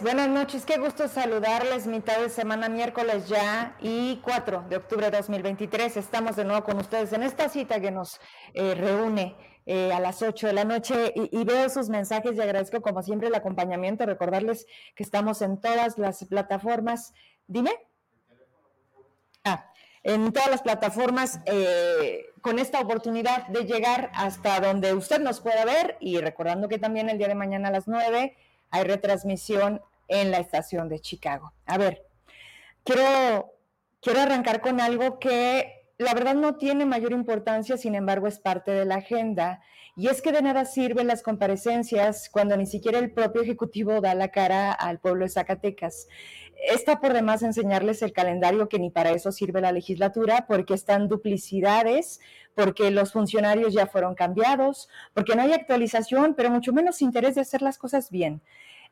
buenas noches, qué gusto saludarles, mitad de semana, miércoles ya y 4 de octubre de 2023. Estamos de nuevo con ustedes en esta cita que nos eh, reúne eh, a las 8 de la noche y, veo sus mensajes y agradezco como siempre el acompañamiento, recordarles que estamos en todas las plataformas. Dime. Ah, en todas las plataformas eh, con esta oportunidad de llegar hasta donde usted nos pueda ver y recordando que también el día de mañana a las 9 hay retransmisión en la estación de Chicago. A ver, quiero, quiero arrancar con algo que la verdad no tiene mayor importancia, sin embargo es parte de la agenda. Y es que de nada sirven las comparecencias cuando ni siquiera el propio Ejecutivo da la cara al pueblo de Zacatecas. Está por demás enseñarles el calendario que ni para eso sirve la legislatura, porque están duplicidades, porque los funcionarios ya fueron cambiados, porque no hay actualización, pero mucho menos interés de hacer las cosas bien.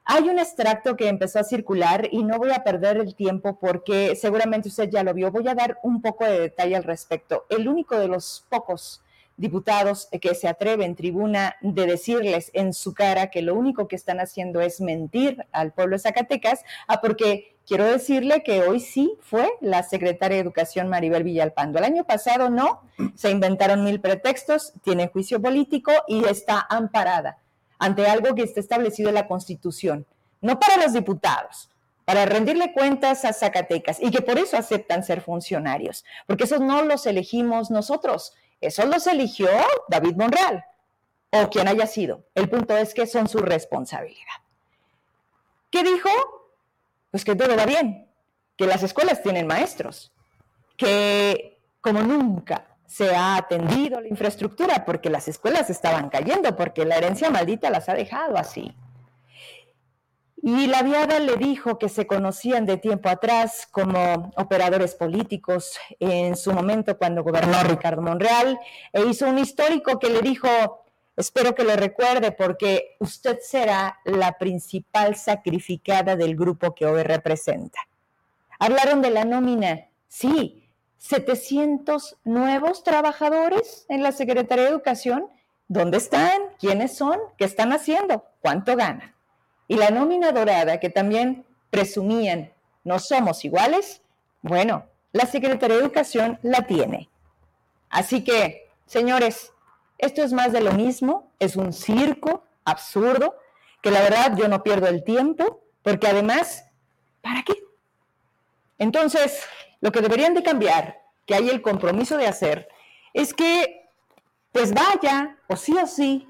Hay un extracto que empezó a circular y no voy a perder el tiempo porque seguramente usted ya lo vio. Voy a dar un poco de detalle al respecto. El único de los pocos diputados que se atreve en tribuna de decirles en su cara que lo único que están haciendo es mentir al pueblo de Zacatecas, ah, porque quiero decirle que hoy sí fue la secretaria de Educación Maribel Villalpando. El año pasado no, se inventaron mil pretextos, tiene juicio político y está amparada ante algo que está establecido en la Constitución, no para los diputados, para rendirle cuentas a Zacatecas y que por eso aceptan ser funcionarios, porque esos no los elegimos nosotros, eso los eligió David Monreal o quien haya sido. El punto es que son su responsabilidad. ¿Qué dijo? Pues que todo va bien, que las escuelas tienen maestros, que como nunca se ha atendido la infraestructura porque las escuelas estaban cayendo, porque la herencia maldita las ha dejado así. Y la viada le dijo que se conocían de tiempo atrás como operadores políticos en su momento cuando gobernó Ricardo Monreal e hizo un histórico que le dijo, espero que lo recuerde porque usted será la principal sacrificada del grupo que hoy representa. Hablaron de la nómina, sí, 700 nuevos trabajadores en la Secretaría de Educación. ¿Dónde están? ¿Quiénes son? ¿Qué están haciendo? ¿Cuánto ganan? Y la nómina dorada que también presumían, no somos iguales, bueno, la Secretaría de Educación la tiene. Así que, señores, esto es más de lo mismo, es un circo absurdo, que la verdad yo no pierdo el tiempo, porque además, ¿para qué? Entonces, lo que deberían de cambiar, que hay el compromiso de hacer, es que pues vaya, o sí o sí,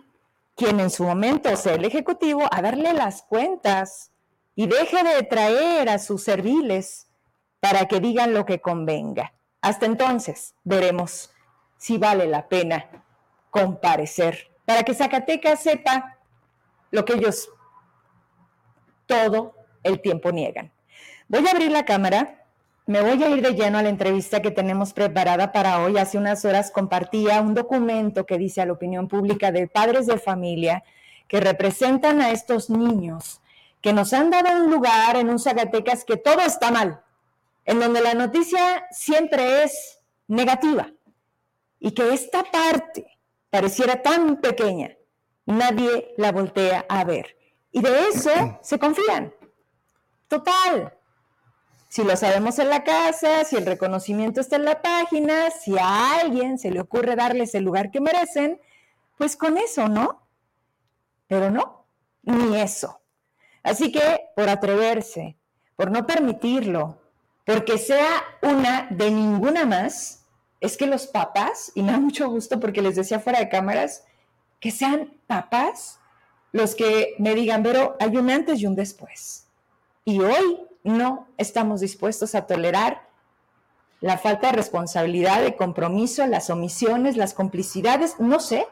quien en su momento sea el Ejecutivo, a darle las cuentas y deje de traer a sus serviles para que digan lo que convenga. Hasta entonces veremos si vale la pena comparecer, para que Zacatecas sepa lo que ellos todo el tiempo niegan. Voy a abrir la cámara me voy a ir de lleno a la entrevista que tenemos preparada para hoy. Hace unas horas compartía un documento que dice a la opinión pública de padres de familia que representan a estos niños que nos han dado un lugar en un Zacatecas que todo está mal, en donde la noticia siempre es negativa y que esta parte pareciera tan pequeña, nadie la voltea a ver. Y de eso se confían. Total, si lo sabemos en la casa, si el reconocimiento está en la página, si a alguien se le ocurre darles el lugar que merecen, pues con eso, ¿no? Pero no, ni eso. Así que por atreverse, por no permitirlo, porque sea una de ninguna más, es que los papás, y me da mucho gusto porque les decía fuera de cámaras, que sean papás los que me digan, pero hay un antes y un después. Y hoy no estamos dispuestos a tolerar la falta de responsabilidad, de compromiso, las omisiones, las complicidades, no sé,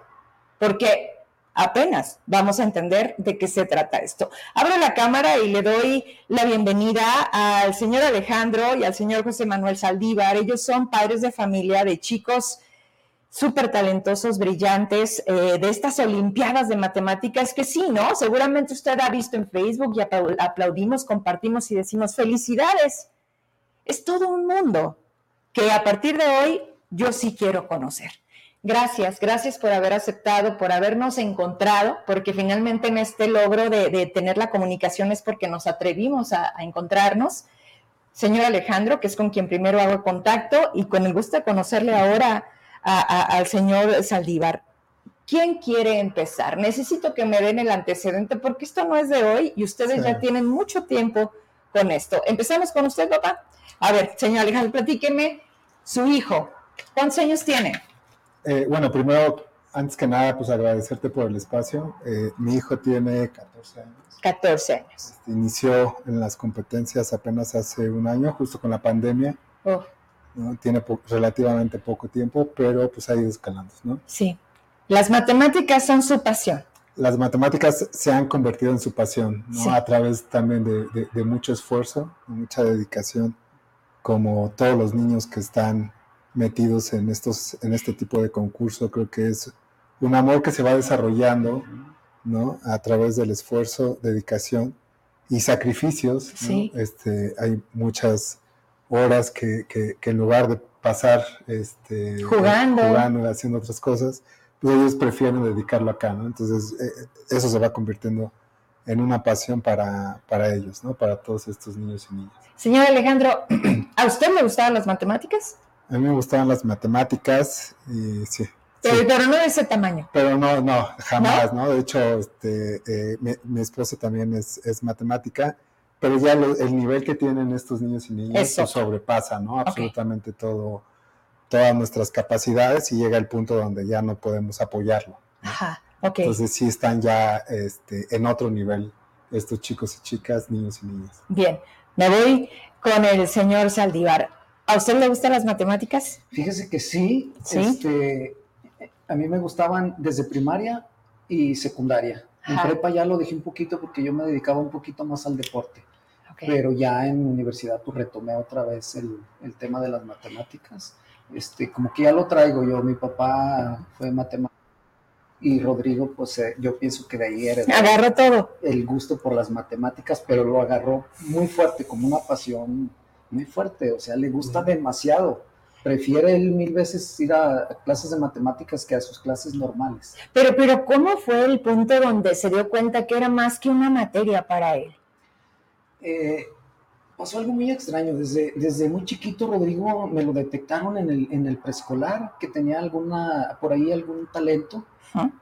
porque apenas vamos a entender de qué se trata esto. Abro la cámara y le doy la bienvenida al señor Alejandro y al señor José Manuel Saldívar. Ellos son padres de familia de chicos súper talentosos, brillantes, eh, de estas Olimpiadas de Matemáticas, que sí, ¿no? Seguramente usted ha visto en Facebook y aplaudimos, compartimos y decimos felicidades. Es todo un mundo que a partir de hoy yo sí quiero conocer. Gracias, gracias por haber aceptado, por habernos encontrado, porque finalmente en este logro de, tener la comunicación es porque nos atrevimos a, encontrarnos. Señor Alejandro, que es con quien primero hago contacto y con el gusto de conocerle ahora al señor Saldívar. ¿Quién quiere empezar? Necesito que me den el antecedente porque esto no es de hoy y ustedes ya tienen mucho tiempo con esto. Empezamos con usted, papá. A ver, señor Alejandro, platíqueme. Su hijo, ¿cuántos años tiene? Eh, bueno, primero, antes que nada, pues agradecerte por el espacio. Eh, mi hijo tiene 14 años. 14 años. Este, inició en las competencias apenas hace un año, justo con la pandemia. Oh. Tiene relativamente poco tiempo, pero pues ha ido escalando, ¿no? Sí. Las matemáticas son su pasión. Las matemáticas se han convertido en su pasión, ¿no? A través también de, de mucho esfuerzo, mucha dedicación, como todos los niños que están metidos en, estos, en este tipo de concurso. Creo que es un amor que se va desarrollando ¿no? a través del esfuerzo, dedicación y sacrificios. Este, hay muchas horas que, que, en lugar de pasar este, jugando. jugando, haciendo otras cosas, pues ellos prefieren dedicarlo acá. ¿no? Entonces, eh, eso se va convirtiendo en una pasión para, para ellos, ¿no? para todos estos niños y niñas. Señor Alejandro, ¿a usted le gustaban las matemáticas? A mí me gustaban las matemáticas y sí. Pero, no de ese tamaño. Pero no, no, jamás, ¿no? De hecho, este, eh, mi, esposa también es, matemática, pero ya el nivel que tienen estos niños y niñas pues, sobrepasa, ¿no? Absolutamente todo, todas nuestras capacidades y llega el punto donde ya no podemos apoyarlo. Ajá, ok. Entonces sí están ya este, en otro nivel estos chicos y chicas, niños y niñas. Bien, me voy con el señor Saldívar. ¿A usted le gustan las matemáticas? Fíjese que sí. Este, a mí me gustaban desde primaria y secundaria. En prepa ya lo dejé un poquito porque yo me dedicaba un poquito más al deporte. Pero ya en universidad pues retomé otra vez el, tema de las matemáticas. Este, como que ya lo traigo yo. Mi papá fue matemático y Rodrigo, pues eh, yo pienso que de ahí era. Agarró todo. El gusto por las matemáticas, pero lo agarró muy fuerte, como una pasión muy fuerte, o sea, le gusta demasiado. Prefiere él mil veces ir a, clases de matemáticas que a sus clases normales. Pero, pero, ¿cómo fue el punto donde se dio cuenta que era más que una materia para él? Eh, pasó algo muy extraño. Desde, desde muy chiquito, Rodrigo, me lo detectaron en el, en el preescolar, que tenía alguna, por ahí algún talento,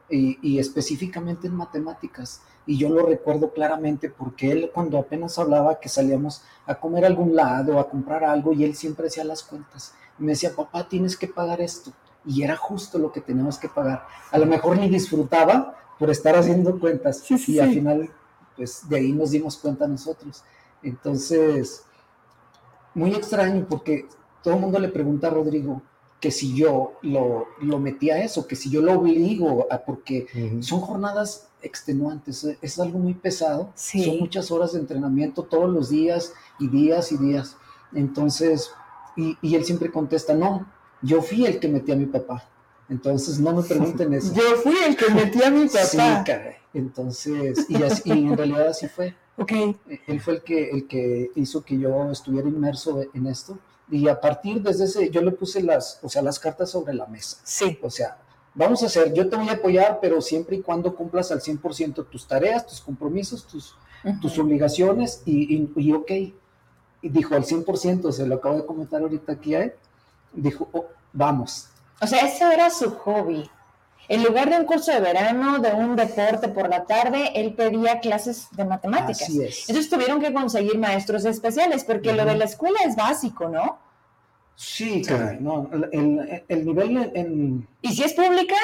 y, y específicamente en matemáticas y yo lo recuerdo claramente porque él cuando apenas hablaba que salíamos a comer a algún lado, a comprar algo y él siempre hacía las cuentas. Y me decía, papá, tienes que pagar esto. Y era justo lo que teníamos que pagar. A lo mejor ni disfrutaba por estar haciendo cuentas. y al final, pues de ahí nos dimos cuenta nosotros. Entonces, muy extraño porque todo el mundo le pregunta a Rodrigo, que si yo lo, lo metí a eso, que si yo lo obligo a, porque son jornadas extenuantes, es algo muy pesado, son muchas horas de entrenamiento todos los días y días y días. Entonces, y, y, él siempre contesta, no, yo fui el que metí a mi papá. Entonces, no me pregunten eso. yo fui el que metí a mi papá. Sí, Entonces, y, así, y en realidad así fue. Okay. Él fue el que, el que hizo que yo estuviera inmerso en esto y a partir desde ese, yo le puse las, o sea, las cartas sobre la mesa. Sí. O sea, vamos a hacer, yo te voy a apoyar, pero siempre y cuando cumplas al 100% tus tareas, tus compromisos, tus, tus obligaciones, y, y, ok. Y dijo al 100%, se lo acabo de comentar ahorita aquí a él, dijo, oh, vamos. O sea, ese era su hobby. En lugar de un curso de verano, de un deporte por la tarde, él pedía clases de matemáticas. Así es. Entonces tuvieron que conseguir maestros especiales, porque lo de la escuela es básico, ¿no? Sí, caray, no, el, nivel en... ¿Y si es pública?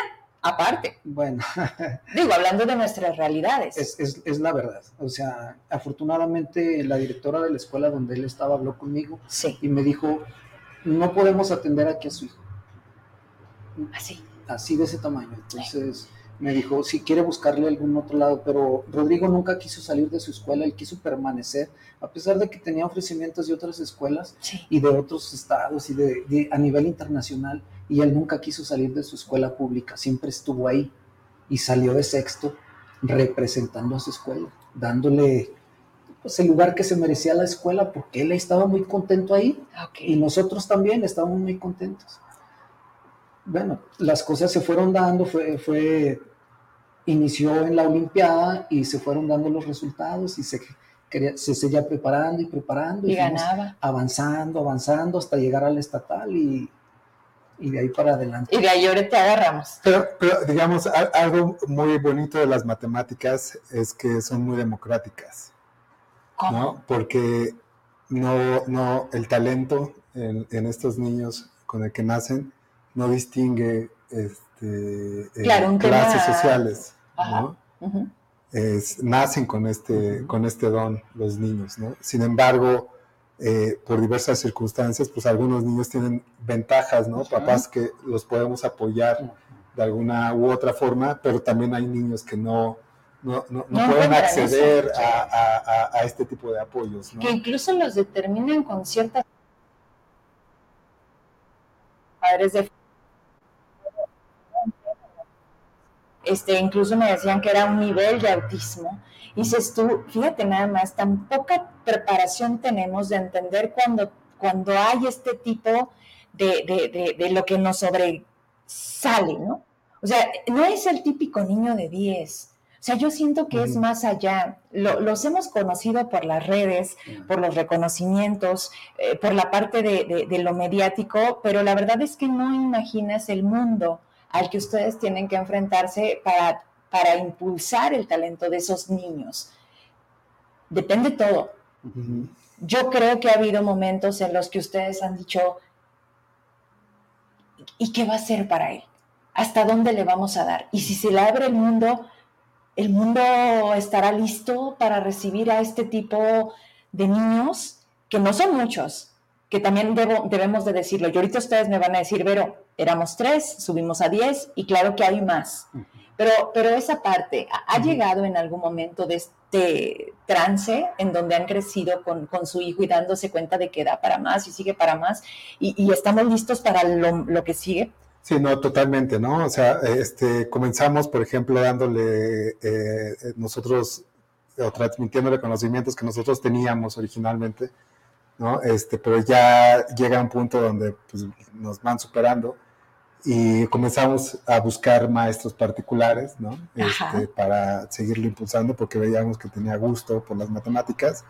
Aparte. Bueno. Digo, hablando de nuestras realidades. Es, es, es, la verdad. O sea, afortunadamente la directora de la escuela donde él estaba habló conmigo sí. y me dijo, no podemos atender aquí a su hijo. Así así de ese tamaño. Entonces me dijo, si quiere buscarle algún otro lado, pero Rodrigo nunca quiso salir de su escuela, él quiso permanecer, a pesar de que tenía ofrecimientos de otras escuelas y de otros estados y de, a nivel internacional, y él nunca quiso salir de su escuela pública, siempre estuvo ahí y salió de sexto representando a su escuela, dándole pues, el lugar que se merecía la escuela, porque él estaba muy contento ahí y nosotros también estábamos muy contentos. Bueno, las cosas se fueron dando, fue, fue, inició en la Olimpiada y se fueron dando los resultados y se, quería, se seguía preparando y preparando. Y, ganaba. Avanzando, avanzando hasta llegar al estatal y, y de ahí para adelante. Y de ahí ahora te agarramos. Pero, pero, digamos, algo muy bonito de las matemáticas es que son muy democráticas. ¿Cómo? ¿no? Porque no, no, el talento en, en, estos niños con el que nacen no distingue este, claro, clases tema... sociales. Ajá. ¿no? Uh -huh. es, nacen con este, con este don los niños. ¿no? Sin embargo, eh, por diversas circunstancias, pues algunos niños tienen ventajas, ¿no? Uh -huh. Papás que los podemos apoyar de alguna u otra forma, pero también hay niños que no, no, no, no, no pueden acceder a, a, a, este tipo de apoyos. Que incluso los determinan con ciertas padres de este, incluso me decían que era un nivel de autismo. Y dices tú, fíjate nada más, tan poca preparación tenemos de entender cuando, cuando hay este tipo de, de, de, de lo que nos sobresale, ¿no? O sea, no es el típico niño de 10. O sea, yo siento que es más allá. Lo, los hemos conocido por las redes, por los reconocimientos, eh, por la parte de, de, de, lo mediático, pero la verdad es que no imaginas el mundo al que ustedes tienen que enfrentarse para, para impulsar el talento de esos niños. Depende todo. Uh -huh. Yo creo que ha habido momentos en los que ustedes han dicho, ¿y qué va a ser para él? ¿Hasta dónde le vamos a dar? Y si se le abre el mundo, ¿el mundo estará listo para recibir a este tipo de niños? Que no son muchos, que también debo, debemos de decirlo. Y ahorita ustedes me van a decir, Vero, éramos tres, subimos a diez y claro que hay más. Pero, pero esa parte, ¿ha, llegado en algún momento de este trance en donde han crecido con, con, su hijo y dándose cuenta de que da para más y sigue para más y, y estamos listos para lo, lo, que sigue? Sí, no, totalmente, ¿no? O sea, este, comenzamos, por ejemplo, dándole eh, nosotros o transmitiéndole conocimientos que nosotros teníamos originalmente, ¿no? Este, pero ya llega un punto donde pues, nos van superando y comenzamos a buscar maestros particulares, ¿no? Este, para seguirlo impulsando porque veíamos que tenía gusto por las matemáticas.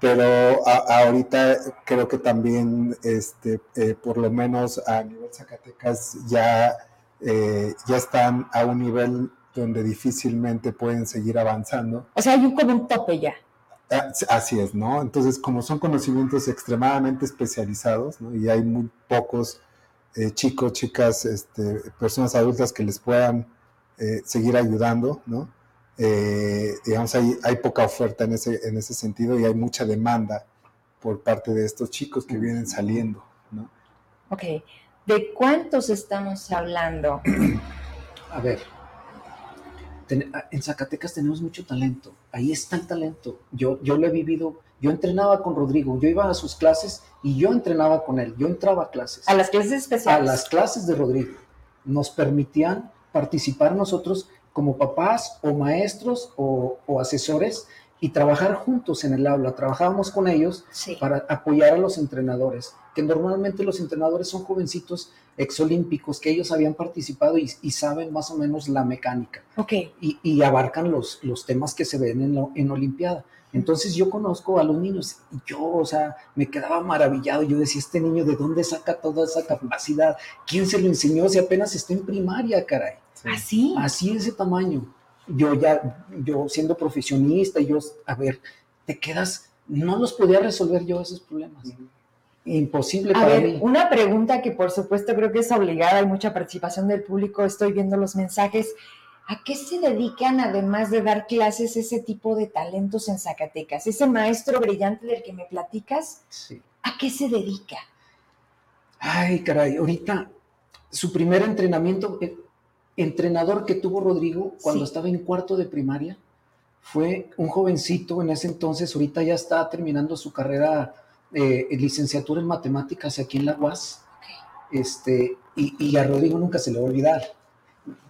Pero a, ahorita creo que también, este, eh, por lo menos a nivel Zacatecas, ya, eh, ya están a un nivel donde difícilmente pueden seguir avanzando. O sea, hay un, como un tope ya. Así es, ¿no? Entonces, como son conocimientos extremadamente especializados, ¿no? Y hay muy pocos eh, chicos, chicas, este, personas adultas que les puedan eh, seguir ayudando, ¿no? Eh, digamos, hay, hay, poca oferta en ese, en ese sentido y hay mucha demanda por parte de estos chicos que vienen saliendo, ¿no? Ok, ¿de cuántos estamos hablando? A ver, en Zacatecas tenemos mucho talento, ahí está el talento. Yo, yo lo he vivido, yo entrenaba con Rodrigo, yo iba a sus clases y yo entrenaba con él, yo entraba a clases. ¿A las clases especiales? A las clases de Rodrigo. Nos permitían participar nosotros como papás o maestros o, o asesores y trabajar juntos en el aula. Trabajábamos con ellos sí. para apoyar a los entrenadores, que normalmente los entrenadores son jovencitos exolímpicos que ellos habían participado y, y saben más o menos la mecánica. Okay. Y, y, abarcan los, los temas que se ven en, la, en Olimpiada. Entonces yo conozco a los niños y yo, o sea, me quedaba maravillado. Yo decía, este niño, ¿de dónde saca toda esa capacidad? ¿Quién se lo enseñó si apenas está en primaria, caray? ¿Así? Así ese tamaño. Yo ya, yo siendo profesionista, yo, a ver, te quedas, no los podía resolver yo esos problemas. Uh -huh imposible a para ver, mí. Una pregunta que por supuesto creo que es obligada, hay mucha participación del público, estoy viendo los mensajes. ¿A qué se dedican además de dar clases ese tipo de talentos en Zacatecas? Ese maestro brillante del que me platicas, sí. ¿a qué se dedica? Ay, caray, ahorita su primer entrenamiento, el entrenador que tuvo Rodrigo cuando sí. estaba en cuarto de primaria, fue un jovencito en ese entonces, ahorita ya está terminando su carrera eh, licenciatura en matemáticas aquí en la UAS. Okay. Este, y, y, a Rodrigo nunca se le va a olvidar.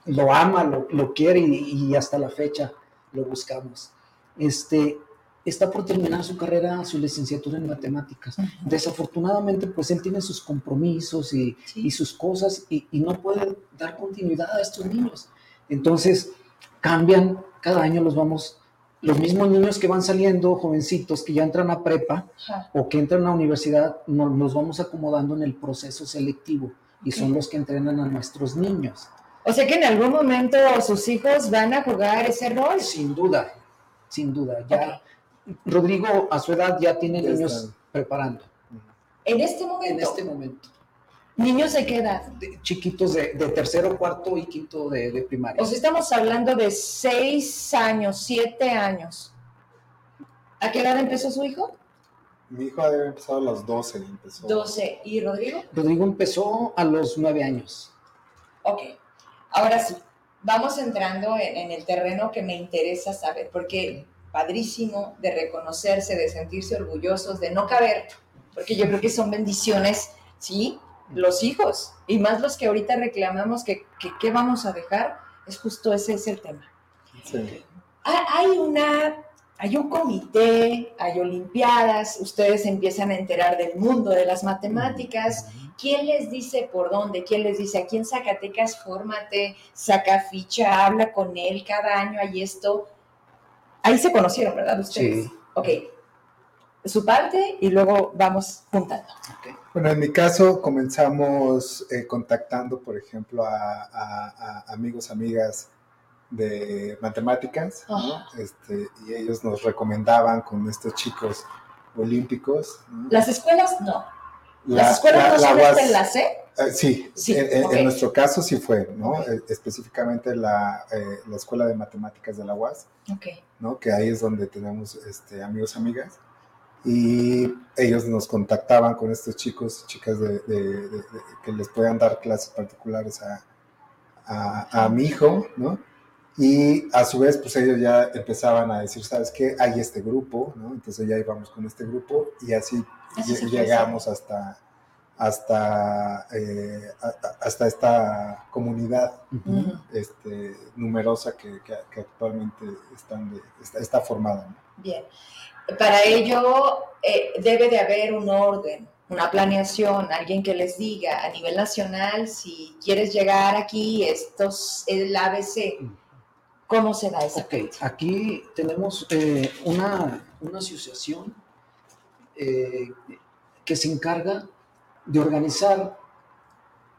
Lo ama, lo, lo quiere y, y, hasta la fecha lo buscamos. Este, está por terminar su carrera, su licenciatura en matemáticas. Desafortunadamente, pues él tiene sus compromisos y, sus cosas y, no puede dar continuidad a estos niños. Entonces, cambian, cada año los vamos, los mismos niños que van saliendo, jovencitos que ya entran a prepa o que entran a la universidad, nos, vamos acomodando en el proceso selectivo y son los que entrenan a nuestros niños. O sea que en algún momento sus hijos van a jugar ese rol. Sin duda, sin duda. Ya Rodrigo a su edad ya tiene niños preparando. ¿En este momento? En este momento. ¿Niños de qué edad? chiquitos de, tercero, cuarto y quinto de, primaria. O sea, estamos hablando de seis años, siete años. ¿A qué edad empezó su hijo? Mi hijo había empezado a los 12. Empezó. 12. ¿Y Rodrigo? Rodrigo empezó a los nueve años. Ok. Ahora sí, vamos entrando en, el terreno que me interesa saber, porque padrísimo de reconocerse, de sentirse orgullosos, de no caber, porque yo creo que son bendiciones, ¿sí? Los hijos, y más los que ahorita reclamamos que qué vamos a dejar, es justo ese es el tema. Sí. Hay una hay un comité, hay olimpiadas, ustedes empiezan a enterar del mundo de las matemáticas. ¿Quién les dice por dónde? ¿Quién les dice aquí en Zacatecas, fórmate, saca ficha, habla con él cada año, hay esto? Ahí se conocieron, ¿verdad? Ustedes. Sí. Ok. Su parte y luego vamos juntando. Bueno, en mi caso comenzamos eh, contactando, por ejemplo, a amigos, amigas de matemáticas, este, y ellos nos recomendaban con estos chicos olímpicos. Las escuelas no. Las escuelas no son este enlace. Eh, sí, en, nuestro caso sí fue, ¿no? Eh, específicamente la, eh, la, Escuela de Matemáticas de la UAS, ¿no? Que ahí es donde tenemos este, amigos, amigas. Y ellos nos contactaban con estos chicos, chicas de, que les puedan dar clases particulares a, a, a mi hijo, ¿no? Y a su vez, pues ellos ya empezaban a decir, ¿sabes qué? Hay este grupo, ¿no? Entonces ya íbamos con este grupo y así, llegamos hasta, hasta, eh, hasta esta comunidad este, numerosa que, que, actualmente están está, formada. Bien. Para ello eh, debe de haber un orden, una planeación, alguien que les diga a nivel nacional, si quieres llegar aquí, esto es el ABC. ¿Cómo se da esa Ok, aquí tenemos eh, una, asociación eh, que se encarga de organizar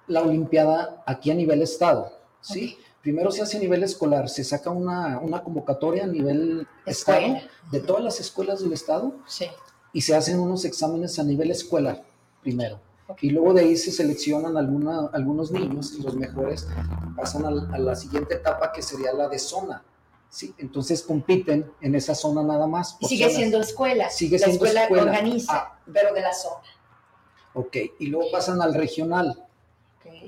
la Olimpiada aquí a nivel estado, ¿sí? Primero se hace a nivel escolar, se saca una, convocatoria a nivel estado de todas las escuelas del estado sí. y se hacen unos exámenes a nivel escuela primero. Y luego de ahí se seleccionan alguna, algunos niños y los mejores pasan a, la siguiente etapa que sería la de zona. Sí, entonces compiten en esa zona nada más. Y sigue siendo escuela. Sigue la siendo escuela. organiza, ah. pero de la zona. Ok, y luego pasan al regional,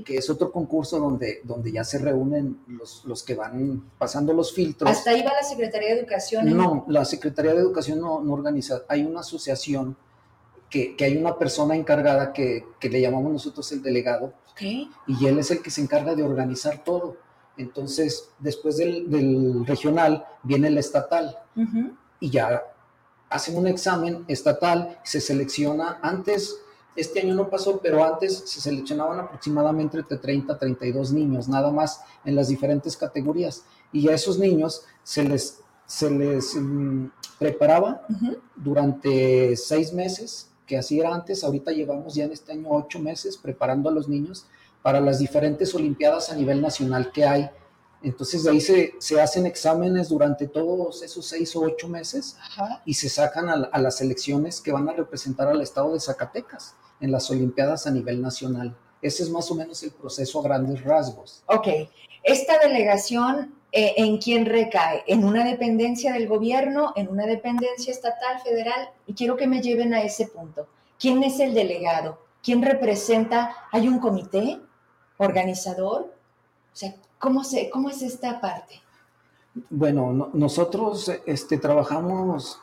que es otro concurso donde, donde ya se reúnen los, los, que van pasando los filtros. ¿Hasta ahí va la Secretaría de Educación? No, la Secretaría de Educación no, no organiza. Hay una asociación que, hay una persona encargada que, le llamamos nosotros el delegado, y él es el que se encarga de organizar todo. Entonces, después del, regional viene el estatal y ya hacen un examen estatal, se selecciona antes, este año no pasó, pero antes se seleccionaban aproximadamente entre 30 a 32 niños, nada más en las diferentes categorías. Y a esos niños se les, se les mm, preparaba durante seis meses que así era antes, ahorita llevamos ya en este año ocho meses preparando a los niños para las diferentes Olimpiadas a nivel nacional que hay. Entonces de ahí se, se hacen exámenes durante todos esos seis o ocho meses y se sacan a, las selecciones que van a representar al estado de Zacatecas en las Olimpiadas a nivel nacional. Ese es más o menos el proceso a grandes rasgos. Ok, esta delegación eh, ¿en quién recae? ¿En una dependencia del gobierno? ¿En una dependencia estatal, federal? Y quiero que me lleven a ese punto. ¿Quién es el delegado? ¿Quién representa? ¿Hay un comité organizador? O sea, ¿cómo, se, cómo es esta parte? Bueno, nosotros este, trabajamos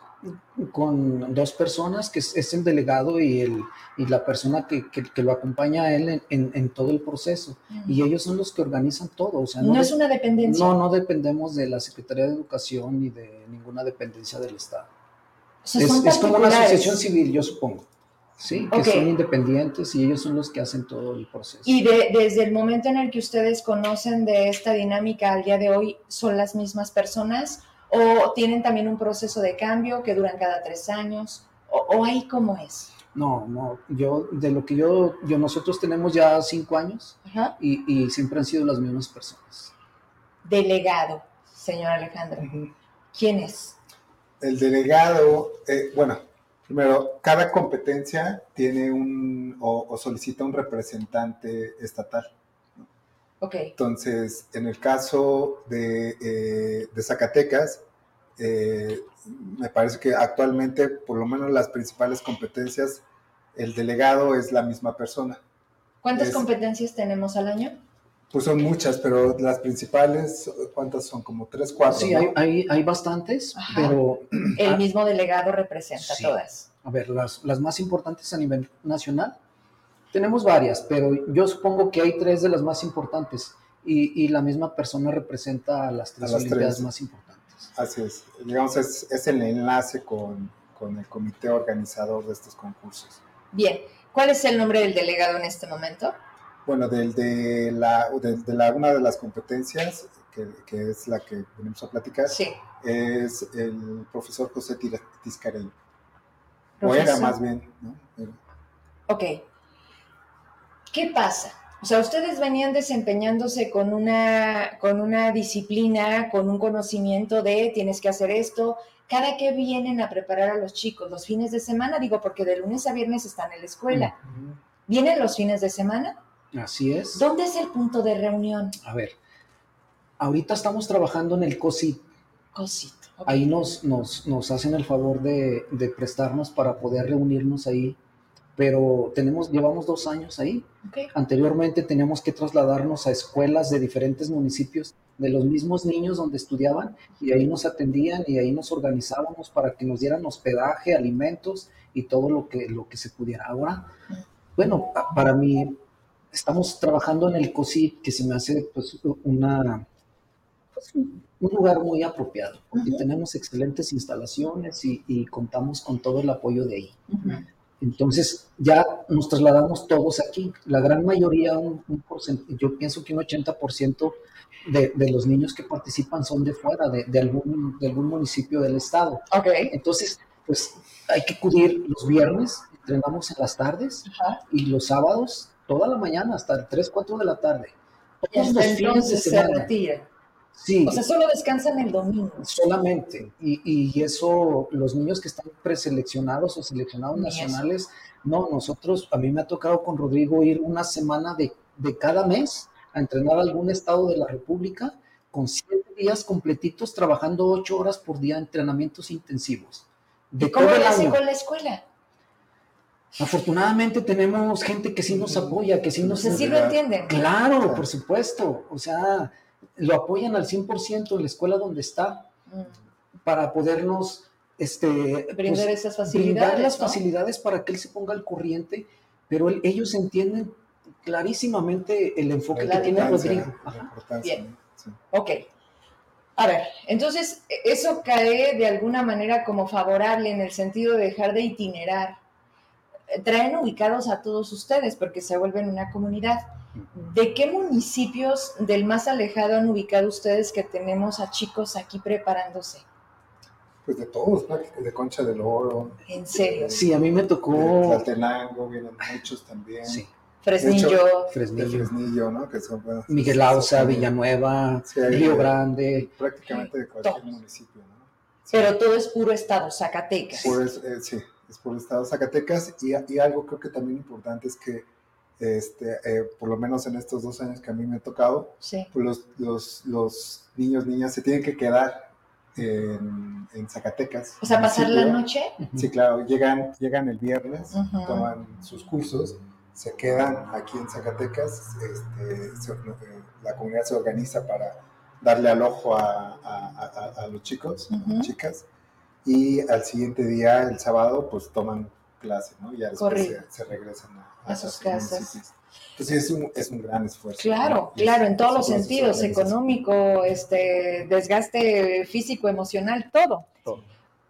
con dos personas, que es, el delegado y, el, y la persona que, que, lo acompaña a él en, en, todo el proceso. Y ellos son los que organizan todo. O sea, no, es una dependencia. No, no dependemos de la Secretaría de Educación ni de ninguna dependencia del Estado. es, como una asociación civil, yo supongo. Sí, que son independientes y ellos son los que hacen todo el proceso. Y desde el momento en el que ustedes conocen de esta dinámica al día de hoy, ¿son las mismas personas o tienen también un proceso de cambio que duran cada tres años? ¿O, ahí cómo es? No, no, yo, de lo que yo, yo nosotros tenemos ya cinco años y, siempre han sido las mismas personas. Delegado, señor Alejandro. ¿Quién es? El delegado, eh, bueno, primero, cada competencia tiene un o, solicita un representante estatal. Ok. Entonces, en el caso de, eh, de Zacatecas, eh, me parece que actualmente, por lo menos las principales competencias, el delegado es la misma persona. ¿Cuántas competencias tenemos al año? Pues son muchas, pero las principales, ¿cuántas son? Como tres, cuatro. Sí, hay, hay, bastantes, pero... El mismo delegado representa todas. A ver, las, las más importantes a nivel nacional, tenemos varias, pero yo supongo que hay tres de las más importantes y, y la misma persona representa a las tres olimpiadas más importantes. Así es, digamos, es, es el enlace con, con el comité organizador de estos concursos. Bien, ¿cuál es el nombre del delegado en este momento? Bueno, del, de, la, de, la, una de las competencias, que, que, es la que venimos a platicar, es el profesor José Tiscareño. O era más bien, ¿no? Ok. ¿Qué pasa? O sea, ustedes venían desempeñándose con una, con una disciplina, con un conocimiento de tienes que hacer esto. Cada que vienen a preparar a los chicos, los fines de semana, digo, porque de lunes a viernes están en la escuela. ¿Vienen los fines de semana? Así es. ¿Dónde es el punto de reunión? A ver, ahorita estamos trabajando en el COSIT. COSIT. Ahí nos, nos, nos, hacen el favor de, de, prestarnos para poder reunirnos ahí, pero tenemos, llevamos dos años ahí. Anteriormente teníamos que trasladarnos a escuelas de diferentes municipios de los mismos niños donde estudiaban y ahí nos atendían y ahí nos organizábamos para que nos dieran hospedaje, alimentos y todo lo que, lo que se pudiera. Ahora, bueno, para mí estamos trabajando en el COSI, que se me hace pues, una, pues, un lugar muy apropiado, porque tenemos excelentes instalaciones y, contamos con todo el apoyo de ahí. Entonces ya nos trasladamos todos aquí. La gran mayoría, un, yo pienso que un 80% de, de, los niños que participan son de fuera, de, algún, de algún municipio del estado. Okay. Entonces, pues hay que acudir los viernes, entrenamos en las tardes y los sábados toda la mañana hasta 3, 4 de la tarde. Todos los fines de semana. Se Sí. O sea, solo descansan el domingo. Solamente. Y, y eso, los niños que están preseleccionados o seleccionados nacionales, no, nosotros, a mí me ha tocado con Rodrigo ir una semana de, de cada mes a entrenar a algún estado de la República con siete días completitos, trabajando ocho horas por día, entrenamientos intensivos. De ¿Cómo lo con la escuela? Afortunadamente tenemos gente que sí nos apoya, que sí nos... sí lo entienden. Claro, por supuesto. O sea, lo apoyan al 100% en la escuela donde está mm. para podernos este, brindar pues, esas facilidades. las facilidades para que él se ponga al corriente, pero ellos entienden clarísimamente el enfoque que tiene Rodrigo. Bien. Ok. A ver, entonces eso cae de alguna manera como favorable en el sentido de dejar de itinerar traen ubicados a todos ustedes porque se vuelven una comunidad. ¿De qué municipios del más alejado han ubicado ustedes que tenemos a chicos aquí preparándose? Pues de todos, de Concha del Oro. ¿En serio? Sí, a mí me tocó. Vienen muchos también. Sí. Fresnillo. Fresnillo. Fresnillo, ¿no? Que son, Miguel Ausa, Villanueva, Río Grande. Prácticamente de cualquier municipio, ¿no? Pero todo es puro estado, Zacatecas. Pues, eh, sí es por el estado de Zacatecas y, y, algo creo que también importante es que este, eh, por lo menos en estos dos años que a mí me ha tocado, pues los, los, los, niños, niñas se tienen que quedar en, en Zacatecas. O sea, pasar la noche. Sí, claro, llegan, llegan el viernes, toman sus cursos, se quedan aquí en Zacatecas, este, eh, la comunidad se organiza para darle al ojo a, a, a, los chicos, chicas, y al siguiente día, el sábado, pues toman clase, ¿no? Y ya después se, regresan a, sus casas. Entonces es un, es un gran esfuerzo. Claro, claro, en todos los sentidos, económico, este, desgaste físico, emocional, todo,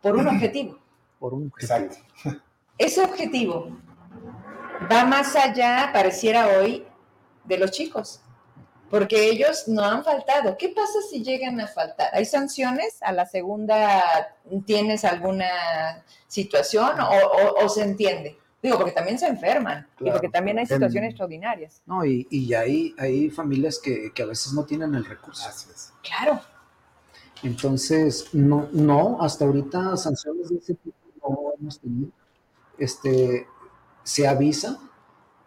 por un objetivo. por un objetivo. Ese objetivo va más allá, pareciera hoy, de los chicos, porque ellos no han faltado. ¿Qué pasa si llegan a faltar? ¿Hay sanciones? ¿A la segunda tienes alguna situación o, se entiende? Digo, porque también se enferman y porque también hay situaciones extraordinarias. No, y, y hay, hay familias que, que, a veces no tienen el recurso. Claro. Entonces, no, no, hasta ahorita sanciones de ese tipo no hemos tenido. Este, se avisa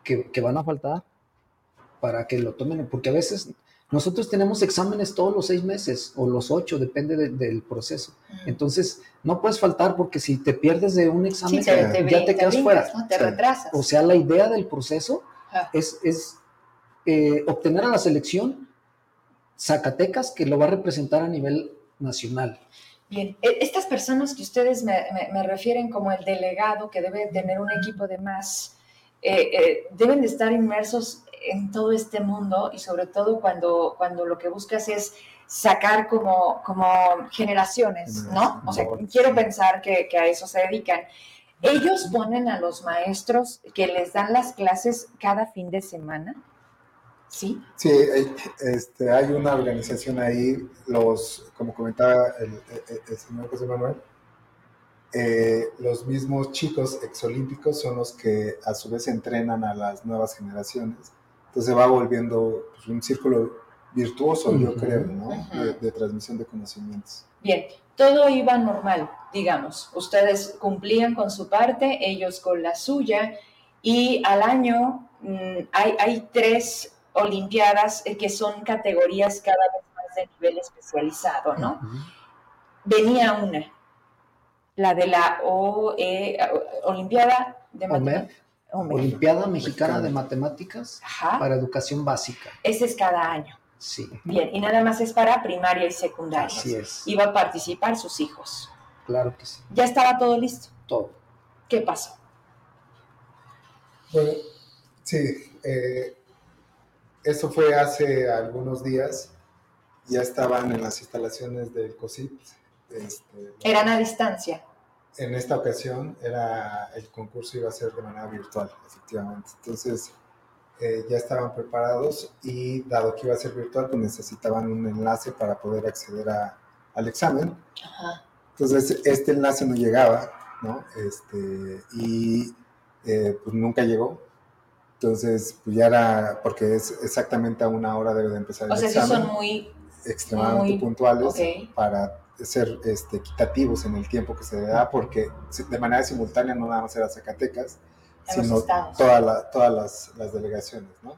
que, que van a faltar para que lo tomen, porque a veces nosotros tenemos exámenes todos los seis meses o los ocho, depende del proceso. Entonces, no puedes faltar porque si te pierdes de un examen, ya te, quedas fuera. Te retrasas. O sea, la idea del proceso es, es eh, obtener a la selección Zacatecas que lo va a representar a nivel nacional. Bien, e, estas personas que ustedes me, refieren como el delegado que debe tener un equipo de más, eh, eh, deben de estar inmersos en todo este mundo y sobre todo cuando, cuando lo que buscas es sacar como, como generaciones, ¿no? O sea, quiero pensar que, que a eso se dedican. Ellos ponen a los maestros que les dan las clases cada fin de semana. ¿Sí? Sí, este, hay una organización ahí, los, como comentaba el, señor José Manuel, eh, los mismos chicos exolímpicos son los que a su vez entrenan a las nuevas generaciones. Entonces va volviendo pues, un círculo virtuoso, yo creo, ¿no? de, transmisión de conocimientos. Bien, todo iba normal, digamos. Ustedes cumplían con su parte, ellos con la suya, y al año mm, hay, hay tres Olimpiadas que son categorías cada vez más de nivel especializado, ¿no? Venía una, la de la e, Olimpiada de Matemáticas. Olimpiada Mexicana de Matemáticas para Educación Básica. Ese es cada año. Sí. Bien, y nada más es para primaria y secundaria. Así es. Iba a participar sus hijos. Claro que sí. ¿Ya estaba todo listo? Todo. ¿Qué pasó? Bueno, sí, eh, eso fue hace algunos días. Ya estaban en las instalaciones del COSIP. Este, ¿Eran a distancia? En esta ocasión era el concurso iba a ser de manera virtual, efectivamente. Entonces eh, ya estaban preparados y dado que iba a ser virtual, pues necesitaban un enlace para poder acceder a, al examen. Entonces este enlace no llegaba, ¿no? Este, y eh, pues nunca llegó. Entonces, pues ya era, porque es exactamente a una hora debe de empezar el examen. O sea, son muy... Extremadamente puntuales para ser este, equitativos en el tiempo que se le da, porque de manera simultánea no nada más era Zacatecas, sino toda todas las, las, delegaciones, ¿no?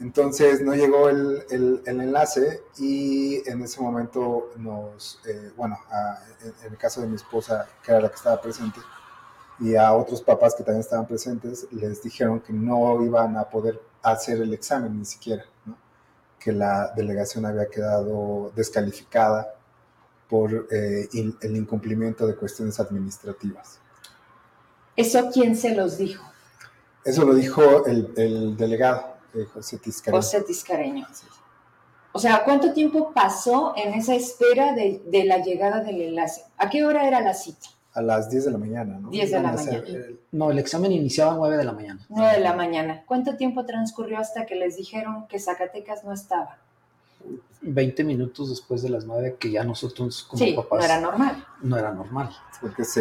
Entonces no llegó el, el, el, enlace y en ese momento nos, eh, bueno, en, el caso de mi esposa, que era la que estaba presente, y a otros papás que también estaban presentes, les dijeron que no iban a poder hacer el examen ni siquiera, que la delegación había quedado descalificada por eh, el incumplimiento de cuestiones administrativas. ¿Eso quién se los dijo? Eso lo dijo el, delegado, eh, José Tiscareño. José Tiscareño. O sea, ¿cuánto tiempo pasó en esa espera de, de la llegada del enlace? ¿A qué hora era la cita? a las 10 de la mañana, ¿no? 10 de la mañana. No, el examen iniciaba a 9 de la mañana. 9 de la mañana. ¿Cuánto tiempo transcurrió hasta que les dijeron que Zacatecas no estaba? 20 minutos después de las 9 que ya nosotros como sí, papás... no era normal. No era normal. Porque es,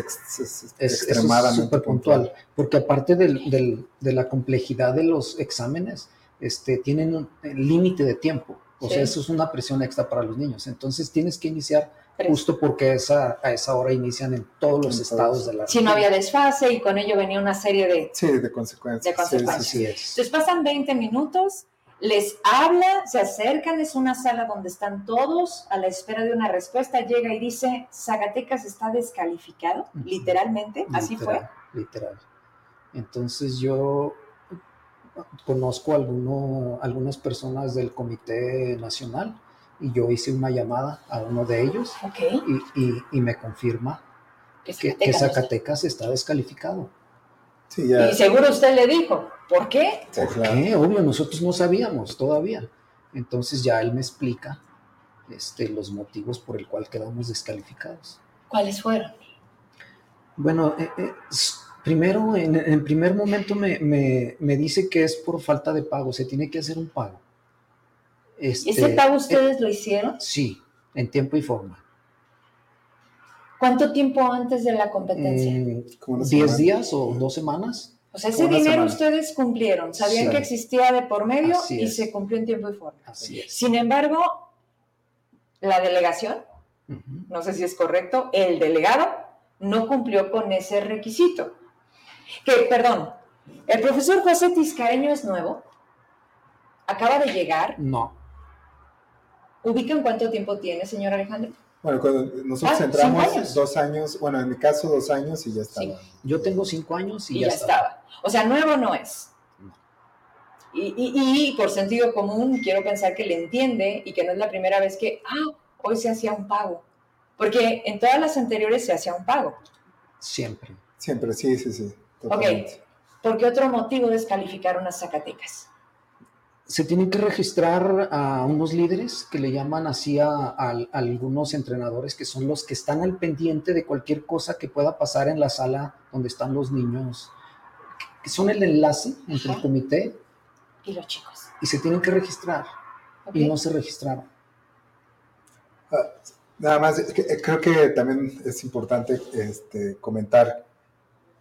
extremadamente puntual. Porque aparte del, de la complejidad de los exámenes, este, tienen un límite de tiempo. O sea, eso es una presión extra para los niños. Entonces tienes que iniciar justo porque esa, a esa hora inician en todos los estados de la Si no había desfase y con ello venía una serie de, sí, de consecuencias. De consecuencias. Entonces pasan 20 minutos, les habla, se acercan, es una sala donde están todos a la espera de una respuesta, llega y dice, Zacatecas está descalificado, literalmente, así fue. Literal. Entonces yo conozco alguno, algunas personas del Comité Nacional y yo hice una llamada a uno de ellos y, y, me confirma que Zacatecas, está descalificado. Y seguro usted le dijo, ¿por qué? ¿Por qué? Obvio, nosotros no sabíamos todavía. Entonces ya él me explica este, los motivos por el cual quedamos descalificados. ¿Cuáles fueron? Bueno, eh, eh, primero, en, primer momento me, dice que es por falta de pago, se tiene que hacer un pago. Este, ¿Ese pago ustedes lo hicieron? Sí, en tiempo y forma. ¿Cuánto tiempo antes de la competencia? Mm, ¿Diez días o dos semanas? O sea, ese dinero ustedes cumplieron, sabían que existía de por medio y se cumplió en tiempo y forma. Así es. Sin embargo, la delegación, no sé si es correcto, el delegado no cumplió con ese requisito. Que, perdón, ¿el profesor José Tiscareño es nuevo? ¿Acaba de llegar? No. ¿Ubican cuánto tiempo tiene, señor Alejandro? Bueno, cuando nosotros ah, entramos, dos años, bueno, en mi caso dos años y ya estaba. Yo tengo cinco años y, ya, estaba. O sea, nuevo no es. Y, y, por sentido común, quiero pensar que le entiende y que no es la primera vez que, ah, hoy se hacía un pago. Porque en todas las anteriores se hacía un pago. Siempre. Siempre, sí, sí, sí. Ok. ¿Por qué otro motivo descalificaron a Zacatecas? Se tienen que registrar a unos líderes que le llaman así a, algunos entrenadores que son los que están al pendiente de cualquier cosa que pueda pasar en la sala donde están los niños, que son el enlace entre el comité y los chicos. Y se tienen que registrar y no se registraron. Ah, nada más, creo que también es importante este, comentar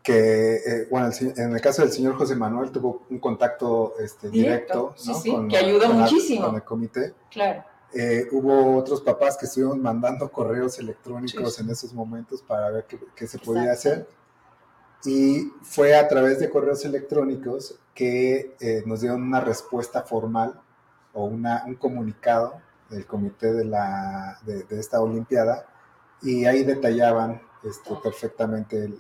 que, eh, bueno, en el caso del señor José Manuel tuvo un contacto este, directo, ¿no? que ayudó muchísimo. con el comité. Claro. Eh, hubo otros papás que estuvieron mandando correos electrónicos en esos momentos para ver qué, se podía hacer. Y fue a través de correos electrónicos que eh, nos dieron una respuesta formal o una, un comunicado del comité de, la, de, de esta Olimpiada y ahí detallaban este, perfectamente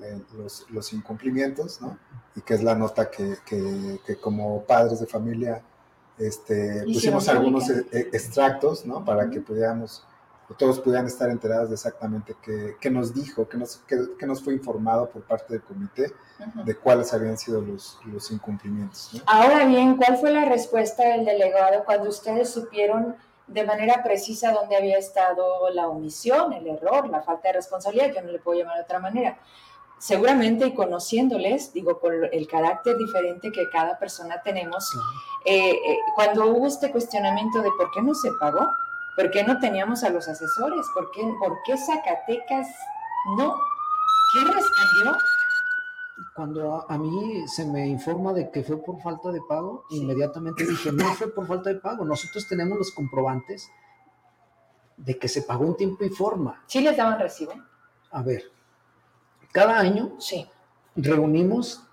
los, incumplimientos, ¿no? Y que es la nota que, como padres de familia este, pusimos algunos e, e, extractos, ¿no? Para que pudiéramos, todos pudieran estar enterados de exactamente qué, nos dijo, qué nos, qué, nos fue informado por parte del comité de cuáles habían sido los, los incumplimientos. Ahora bien, ¿cuál fue la respuesta del delegado cuando ustedes supieron de manera precisa dónde había estado la omisión, el error, la falta de responsabilidad, yo no le puedo llamar de otra manera. Seguramente y conociéndoles, digo, por el carácter diferente que cada persona tenemos, eh, eh, cuando hubo este cuestionamiento de por qué no se pagó, por qué no teníamos a los asesores, por qué, por qué Zacatecas no, ¿qué respondió? Cuando a, mí se me informa de que fue por falta de pago, inmediatamente dije, no fue por falta de pago, nosotros tenemos los comprobantes de que se pagó en tiempo y forma. ¿Sí les daban recibo? A ver, cada año sí. reunimos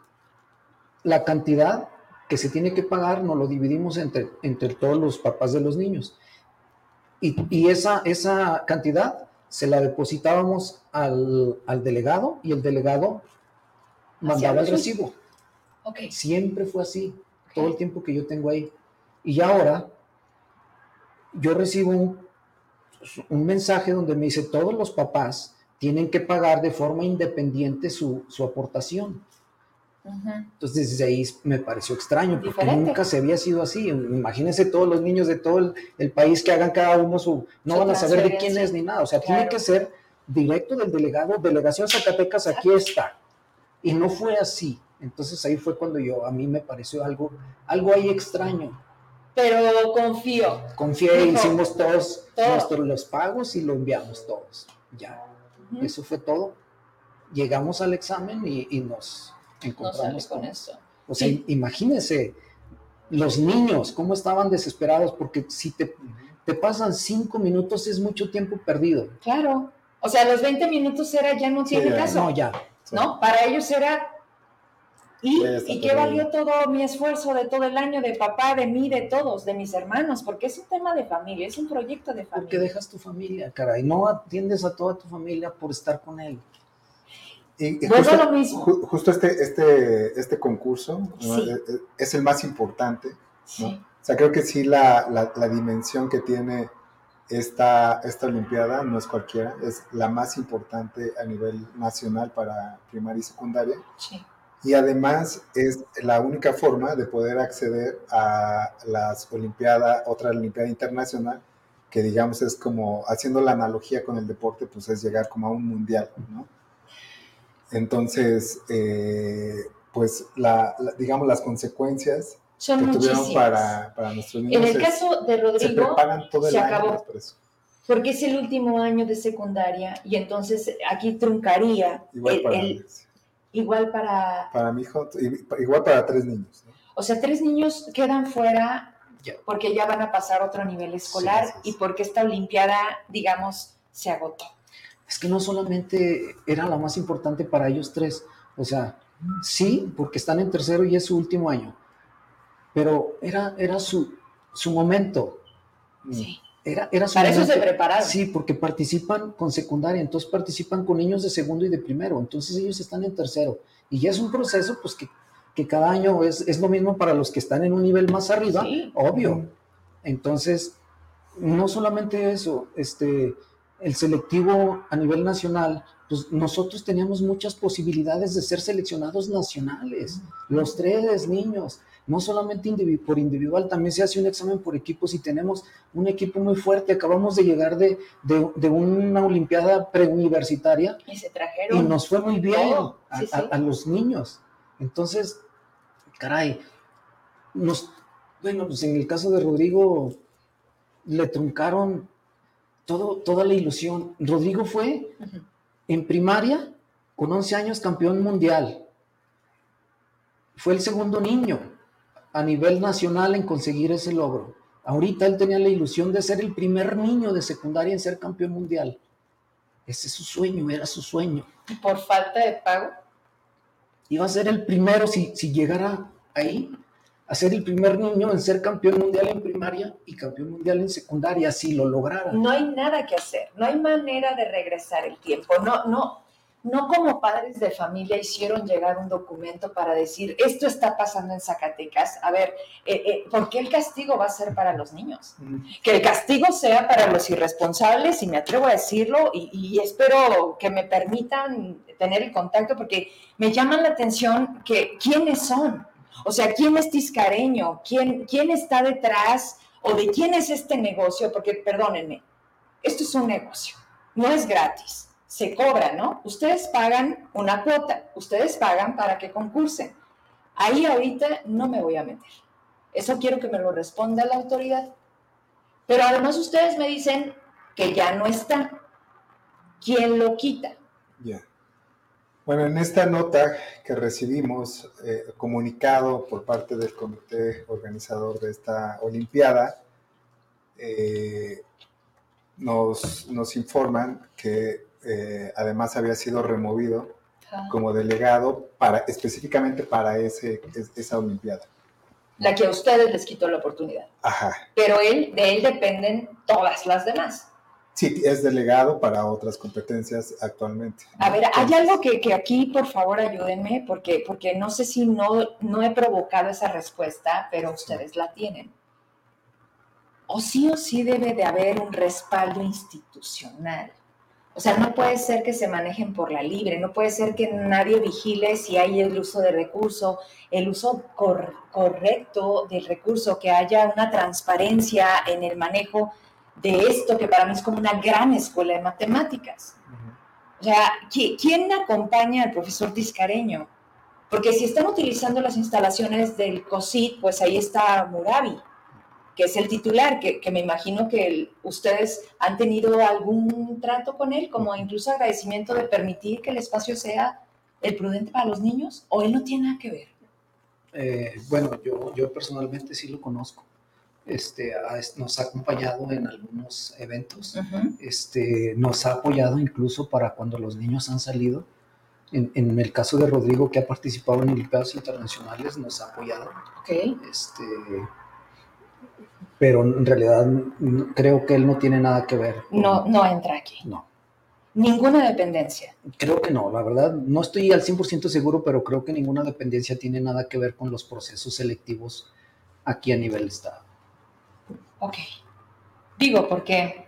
la cantidad que se tiene que pagar, nos lo dividimos entre, entre todos los papás de los niños. Y, esa, esa cantidad se la depositábamos al, al delegado y el delegado mandaba el recibo. Okay. Siempre fue así, todo el tiempo que yo tengo ahí. Y ahora yo recibo un, un, mensaje donde me dice todos los papás tienen que pagar de forma independiente su, su aportación. Entonces desde ahí me pareció extraño, porque nunca se había sido así. Imagínense todos los niños de todo el, país que hagan cada uno su... No van a saber de quién es ni nada. O sea, tiene que ser directo del delegado, delegación Zacatecas, aquí está. Y no fue así. Entonces ahí fue cuando yo, a mí me pareció algo, algo ahí extraño. Pero confío. Confié, hicimos todos nuestros los pagos y lo enviamos todos. Ya. Eso fue todo. Llegamos al examen y, nos encontramos con, eso. O sea, imagínense los niños, cómo estaban desesperados, porque si te, te pasan cinco minutos es mucho tiempo perdido. Claro. O sea, los 20 minutos era ya no tiene caso. No, ya. ¿No? Para ellos era, ¿y, ¿y qué valió todo mi esfuerzo de todo el año, de papá, de mí, de todos, de mis hermanos? Porque es un tema de familia, es un proyecto de familia. Porque dejas tu familia, caray, no atiendes a toda tu familia por estar con él. Y, justo, lo mismo. justo este, este, este concurso eh, eh, es el más importante. ¿no? O sea, creo que sí la, la, la dimensión que tiene esta, esta Olimpiada no es cualquiera, es la más importante a nivel nacional para primaria y secundaria. Y además es la única forma de poder acceder a las Olimpiadas, otra Olimpiada Internacional, que digamos es como, haciendo la analogía con el deporte, pues es llegar como a un mundial, ¿no? Entonces, eh, pues, la, digamos, las consecuencias Son que tuvieron para, para nuestros niños. En el es- caso de se Rodrigo, preparan todo el se año acabó. porque es el último año de secundaria y entonces aquí truncaría Igual el- para, el- igual para, para mi hijo, igual para tres niños. ¿no? o sea, tres niños quedan fuera porque ya van a pasar otro nivel escolar Sí, sí, sí. y porque esta olimpiada, digamos, se agotó. Es que no solamente era la más importante para ellos tres, o sea, sí, porque están en tercero y es su último año, pero era, era su, su momento, Mm. Sí. era, era su Para eso momento. se prepararon. Sí, porque participan con secundaria, entonces participan con niños de segundo y de primero, entonces ellos están en tercero. Y ya es un proceso, pues que, que cada año es, es lo mismo para los que están en un nivel más arriba, Sí. obvio. Entonces, no solamente eso, este, el selectivo a nivel nacional, pues nosotros teníamos muchas posibilidades de ser seleccionados nacionales, los tres niños, no solamente por individual, también se hace un examen por equipos y tenemos un equipo muy fuerte, acabamos de llegar de, de- de una olimpiada preuniversitaria Y se y trajeron. nos fue muy bien a, sí, a- sí. a los niños. Entonces, caray, nos, bueno, pues en el caso de Rodrigo le truncaron todo, toda la ilusión. Rodrigo fue en primaria con 11 años campeón mundial. Fue el segundo niño a nivel nacional en conseguir ese logro. Ahorita él tenía la ilusión de ser el primer niño de secundaria en ser campeón mundial. Ese es su sueño, era su sueño. Y por falta de pago. Iba a ser el primero, si, si llegara ahí, a ser el primer niño en ser campeón mundial en primaria y campeón mundial en secundaria, si lo lograra. No hay nada que hacer, no hay manera de regresar el tiempo. No, no, no como padres de familia hicieron llegar un documento para decir esto está pasando en Zacatecas. A ver, eh, eh, ¿por qué el castigo va a ser para los niños? Que el castigo sea para los irresponsables, y me atrevo a decirlo, y, y espero que me permitan tener el contacto, porque me llaman la atención que quiénes son. O sea, ¿quién es Tiscareño? ¿Quién, quién está detrás? ¿O de quién es este negocio? Porque, perdónenme, esto es un negocio, no es gratis, se cobra, ¿no? Ustedes pagan una cuota, ustedes pagan para que concursen. Ahí ahorita no me voy a meter. Eso quiero que me lo responda la autoridad. Pero además ustedes me dicen que ya no está. ¿Quién lo quita? Ya. Bueno, en esta nota que recibimos, eh, comunicado por parte del comité organizador de esta Olimpiada, eh, nos, nos informan que eh, además había sido removido como delegado para, específicamente para ese, es- esa Olimpiada. La que a ustedes les quitó la oportunidad. Ajá. Pero él, de él dependen todas las demás. Sí, es delegado para otras competencias actualmente. A ver, hay algo que, que aquí, por favor, ayúdenme, porque, porque no sé si no, no he provocado esa respuesta, pero ustedes la tienen. O sí o sí debe de haber un respaldo institucional. O sea, no puede ser que se manejen por la libre, no puede ser que nadie vigile si hay el uso de recurso, el uso cor- correcto del recurso, que haya una transparencia en el manejo de esto, que para mí es como una gran escuela de matemáticas. O sea, ¿qui- ¿quién acompaña al profesor Tiscareño? Porque si están utilizando las instalaciones del COSIT, pues ahí está Murabi, que es el titular, que, que me imagino que el- ustedes han tenido algún trato con él, como incluso agradecimiento de permitir que el espacio sea el prudente para los niños, o él no tiene nada que ver. Eh, bueno, yo, yo personalmente sí lo conozco. Este, nos ha acompañado en algunos eventos. este, nos ha apoyado incluso para cuando los niños han salido. En, en el caso de Rodrigo, que ha participado en Olimpiadas Internacionales, nos ha apoyado. Ok. Este, pero en realidad creo que él no tiene nada que ver. con- No, no entra aquí. No, Ninguna dependencia. creo que no, la verdad. No estoy al 100% seguro, pero creo que ninguna dependencia tiene nada que ver con los procesos selectivos aquí a nivel Estado. Ok. Digo, porque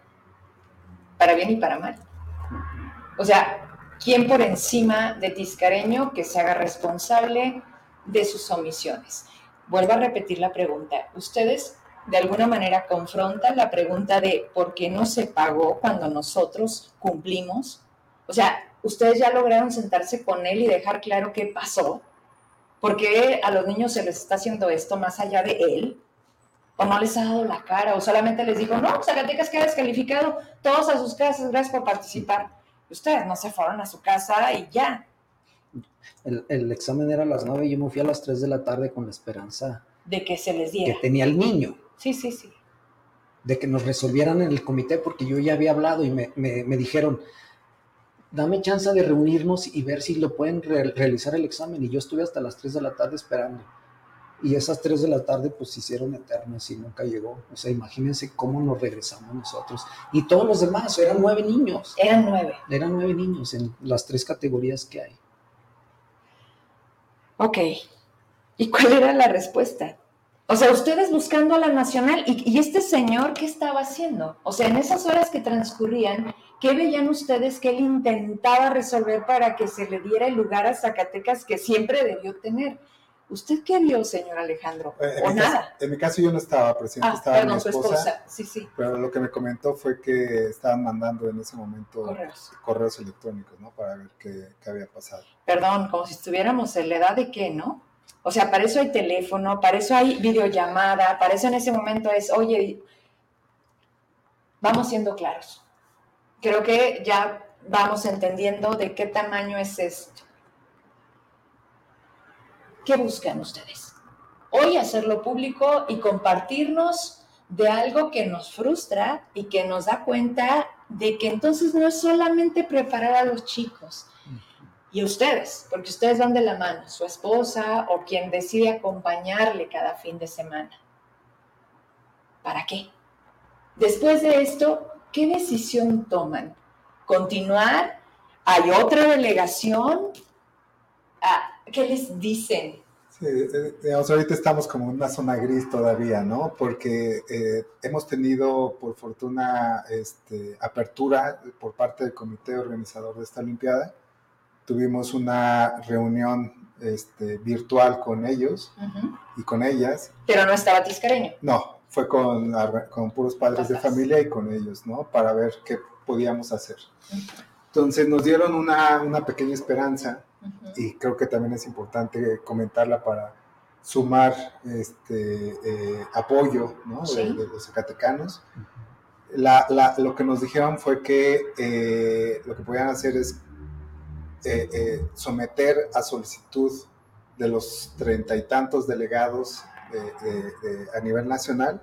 para bien y para mal. O sea, ¿quién por encima de Tiscareño que se haga responsable de sus omisiones? Vuelvo a repetir la pregunta. ¿Ustedes de alguna manera confrontan la pregunta de por qué no se pagó cuando nosotros cumplimos? O sea, ustedes ya lograron sentarse con él y dejar claro qué pasó. ¿Por qué a los niños se les está haciendo esto más allá de él? ¿O no les ha dado la cara? ¿O solamente les dijo, no, Zacatecas queda descalificado, todos a sus casas, gracias por participar? Ustedes no se fueron a su casa y ya. El, examen era a las 9 y yo me fui a las 3 de la tarde con la esperanza. De que se les diera. Que tenía el niño. Sí, sí, sí. De que nos resolvieran en el comité, porque yo ya había hablado y me, me, dijeron, dame chance de reunirnos y ver si lo pueden realizar el examen. Y yo estuve hasta las 3 de la tarde esperando. Y esas 3 de la tarde pues se hicieron eternas y nunca llegó. O sea, imagínense cómo nos regresamos nosotros. Y todos los demás, eran nueve niños. Eran nueve. Eran nueve niños en las tres categorías que hay. Ok. ¿Y cuál era la respuesta? O sea, ustedes buscando a la nacional y, este señor, ¿qué estaba haciendo? O sea, en esas horas que transcurrían, ¿qué veían ustedes que él intentaba resolver para que se le diera el lugar a Zacatecas que siempre debió tener? ¿Usted qué vio, señor Alejandro? Eh, ¿O nada? en mi caso yo no estaba presente, ah, estaba perdón, mi esposa, Sí, sí. Pero lo que me comentó fue que estaban mandando en ese momento correos, electrónicos, ¿no? Para ver qué, qué, había pasado. Perdón, como si estuviéramos en la edad de qué, ¿no? O sea, para eso hay teléfono, para eso hay videollamada, para eso en ese momento es, oye, vamos siendo claros. Creo que ya vamos entendiendo de qué tamaño es esto ¿Qué buscan ustedes? Hoy hacerlo público y compartirnos de algo que nos frustra y que nos da cuenta de que entonces no es solamente preparar a los chicos y ustedes, porque ustedes van de la mano, su esposa o quien decide acompañarle cada fin de semana. ¿Para qué? Después de esto, ¿qué decisión toman? ¿Continuar? ¿Hay otra delegación? Ah, ¿Qué les dicen? Eh, ahorita estamos como en una zona gris todavía, ¿no? Porque eh, hemos tenido, por fortuna, este, apertura por parte del comité organizador de esta Olimpiada. Tuvimos una reunión este, virtual con ellos y con ellas. Pero no estaba Tiscareño. No, fue con, con puros padres de familia y con ellos, ¿no? Para ver qué podíamos hacer. Entonces nos dieron una, una pequeña esperanza y creo que también es importante comentarla para sumar este, eh, apoyo de, los zacatecanos. lo que nos dijeron fue que eh, lo que podían hacer es eh, someter a solicitud de los treinta y tantos delegados a nivel nacional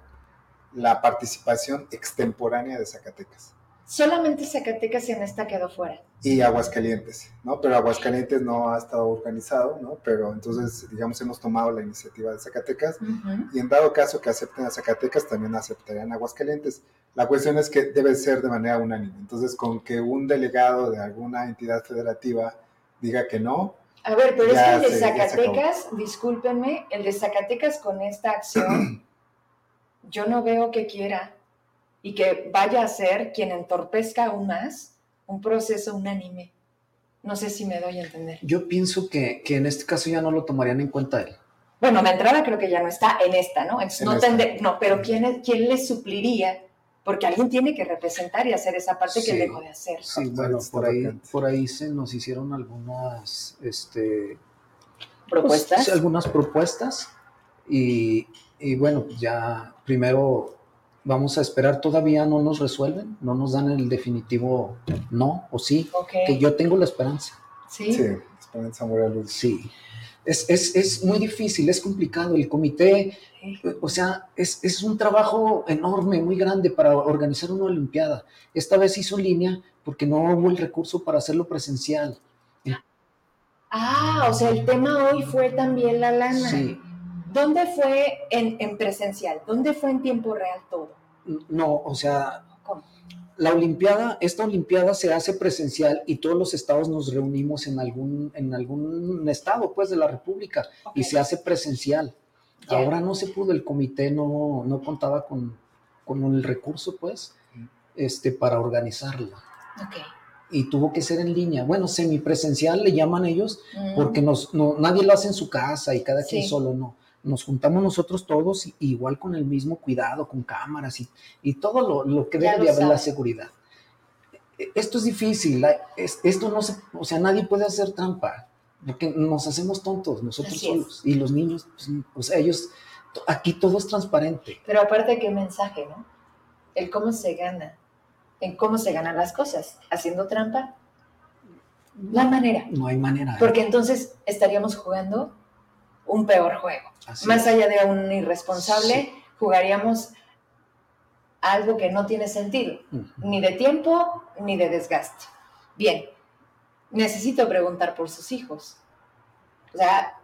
la participación extemporánea de Zacatecas. Solamente Zacatecas en esta quedó fuera. Y Aguascalientes, ¿no? Pero Aguascalientes no ha estado organizado, ¿no? Pero entonces, digamos, hemos tomado la iniciativa de Zacatecas y en dado caso que acepten a Zacatecas, también aceptarían Aguascalientes. La cuestión es que debe ser de manera unánime. Entonces, con que un delegado de alguna entidad federativa diga que no. A ver, pero es que el de Zacatecas, discúlpenme, el de Zacatecas con esta acción, yo no veo que quiera y que vaya a ser quien entorpezca aún más un proceso unánime. No sé si me doy a entender. Yo pienso que, que en este caso ya no lo tomarían en cuenta él. Bueno, la entrada creo que ya no está en esta, ¿no? no, no, pero ¿quién, ¿quién le supliría? Porque alguien tiene que representar y hacer esa parte que dejó de hacer. Sí, bueno, por ahí, por ahí se nos hicieron algunas este, propuestas. Pues, algunas propuestas y, y bueno, ya primero vamos a esperar, todavía no nos resuelven, no nos dan el definitivo no o sí, que yo tengo la esperanza. Sí, sí esperanza moral. Sí, es, es, es, muy difícil, es complicado. El comité, o sea, es, es, un trabajo enorme, muy grande para organizar una Olimpiada. Esta vez hizo en línea porque no hubo el recurso para hacerlo presencial. Ah, o sea, el tema hoy fue también la lana. Sí, ¿Dónde fue en, presencial? ¿Dónde fue en tiempo real todo? No, o sea, la Olimpiada, esta Olimpiada se hace presencial y todos los estados nos reunimos en algún, en algún estado, pues, de la República y se hace presencial. Ahora no se pudo, el comité no, no contaba con, el recurso, pues, este, para organizarla. y tuvo que ser en línea. Bueno, semipresencial le llaman ellos, mm. porque nos, nadie lo hace en su casa y cada quien solo no nos juntamos nosotros todos igual con el mismo cuidado, con cámaras y, y todo lo, que debe de haber la seguridad. esto es difícil, esto no se, o sea, nadie puede hacer trampa, porque nos hacemos tontos nosotros solos. Y los niños, pues, o sea, ellos, aquí todo es transparente. Pero aparte, ¿qué mensaje, no? El cómo se gana, en cómo se ganan las cosas, haciendo trampa. La manera. No hay manera. Porque entonces estaríamos jugando un peor juego. Más allá de un irresponsable, jugaríamos algo que no tiene sentido, ni de tiempo ni de desgaste. Bien, necesito preguntar por sus hijos. O sea,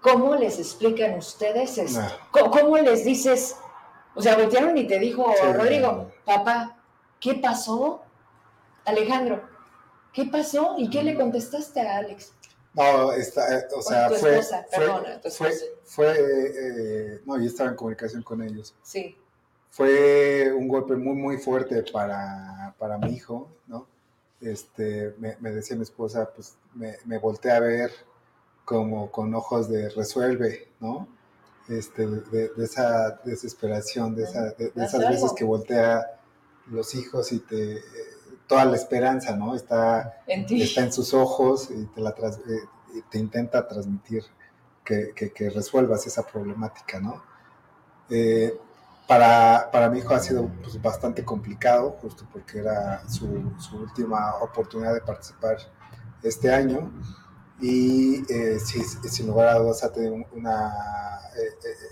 ¿cómo les explican ustedes esto? ¿Cómo, les dices? O sea, voltearon y te dijo, Rodrigo, papá, ¿qué pasó? Alejandro, ¿qué pasó? ¿Y qué le contestaste a Alex? No, está, eh, o sea, fue, fue, fue, eh, no, yo estaba en comunicación con ellos. Sí. Fue un golpe muy, muy fuerte para, para mi hijo, ¿no? Este, me, me, decía mi esposa, pues me, me volteé a ver como con ojos de resuelve, ¿no? Este, de, de esa desesperación, de, esa, de, esas veces que voltea los hijos y te toda la esperanza, ¿no? Está en, está en sus ojos y te, la eh, te intenta transmitir que, que, resuelvas esa problemática, ¿no? Eh, para, para, mi hijo ha sido pues, bastante complicado, justo porque era su, su, última oportunidad de participar este año. Y eh, sí, sin lugar a dudas ha tenido una,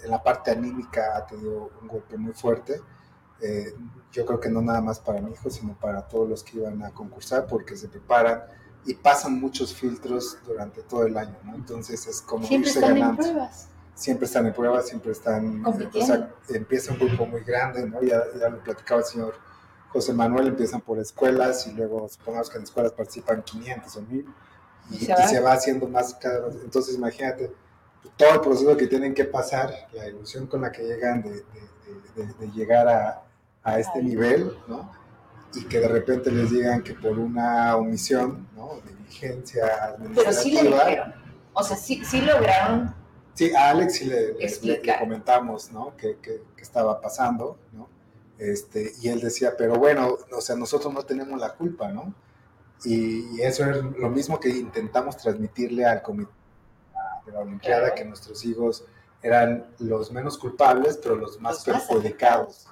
en la parte anímica ha tenido un golpe muy fuerte. Eh, yo creo que no nada más para mi hijo, sino para todos los que iban a concursar, porque se preparan y pasan muchos filtros durante todo el año, ¿no? Entonces es como siempre están en pruebas. Siempre están en pruebas, siempre están, o sea, empieza un grupo muy grande, ¿no? Ya, ya lo platicaba el señor José Manuel, empiezan por escuelas y luego supongamos que en escuelas participan 500 o 1000 y, se, va? haciendo más cada vez. Entonces imagínate todo el proceso que tienen que pasar, la ilusión con la que llegan de, de llegar a, a este nivel, ¿no? Y que de repente les digan que por una omisión, ¿no? Administrativa. Pero sí le dijeron, o sea, sí, sí lograron. Sí, a Alex sí le, le, comentamos, ¿no? Que, que, estaba pasando, ¿no? Este, y él decía, pero bueno, o sea, nosotros no tenemos la culpa, ¿no? Y, eso es lo mismo que intentamos transmitirle al comité de la Olimpiada, que nuestros hijos eran los menos culpables, pero los más perjudicados.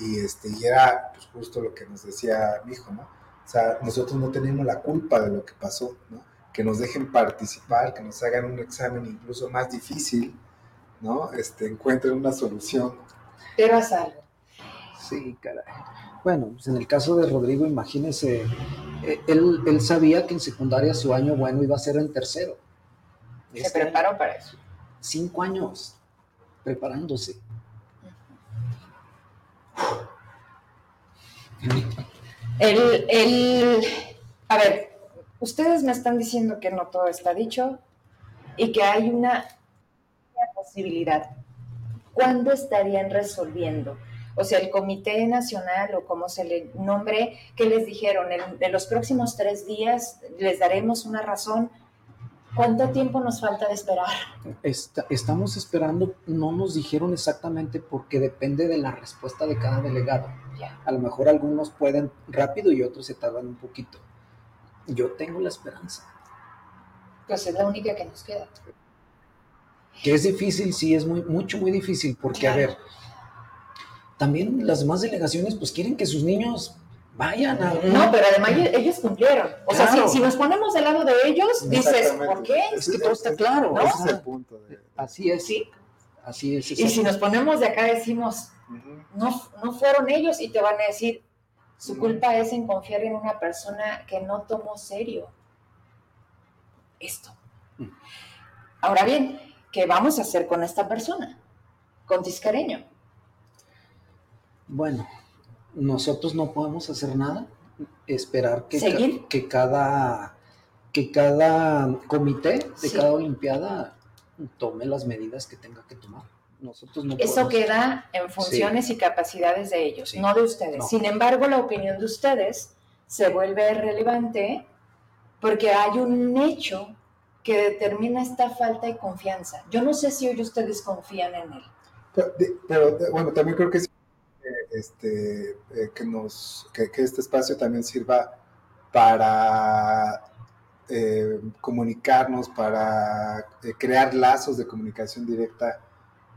Y, este, y era pues, justo lo que nos decía mi hijo, ¿no? O sea, nosotros no tenemos la culpa de lo que pasó, ¿no? Que nos dejen participar, que nos hagan un examen incluso más difícil, ¿no? Este, encuentren una solución. Pero haz algo. Sí, caray. Bueno, pues en el caso de Rodrigo, imagínese, eh, él, él, sabía que en secundaria su año bueno iba a ser en tercero. Se este preparó para eso. Cinco años preparándose. El, a ver, ustedes me están diciendo que no todo está dicho y que hay una posibilidad. ¿Cuándo estarían resolviendo? O sea, el Comité Nacional o como se le nombre, ¿qué les dijeron? En, los próximos tres días les daremos una razón ¿Cuánto tiempo nos falta de esperar? estamos esperando, no nos dijeron exactamente porque depende de la respuesta de cada delegado. A lo mejor algunos pueden rápido y otros se tardan un poquito. Yo tengo la esperanza. Pues es la única que nos queda. Que es difícil, sí, es muy, mucho, muy difícil, porque a ver, también las demás delegaciones pues quieren que sus niños vayan a... No, pero además ellos cumplieron. O sea, si, nos ponemos del lado de ellos, dices, ¿por qué? Es que todo está claro. Así es. Sí. Así es. Y si nos ponemos de acá decimos, no, no fueron ellos y te van a decir, su culpa es en confiar en una persona que no tomó serio esto. Mm. Ahora bien, ¿qué vamos a hacer con esta persona? Con Tiscareño. Bueno, nosotros no podemos hacer nada, esperar que, que cada que cada comité de cada olimpiada tome las medidas que tenga que tomar. Nosotros no Eso queda en funciones y capacidades de ellos, no de ustedes. Sin embargo, la opinión de ustedes se vuelve relevante porque hay un hecho que determina esta falta de confianza. Yo no sé si hoy ustedes confían en él. Pero, bueno, también creo que este, eh, que, nos, que, este espacio también sirva para eh, comunicarnos, para crear lazos de comunicación directa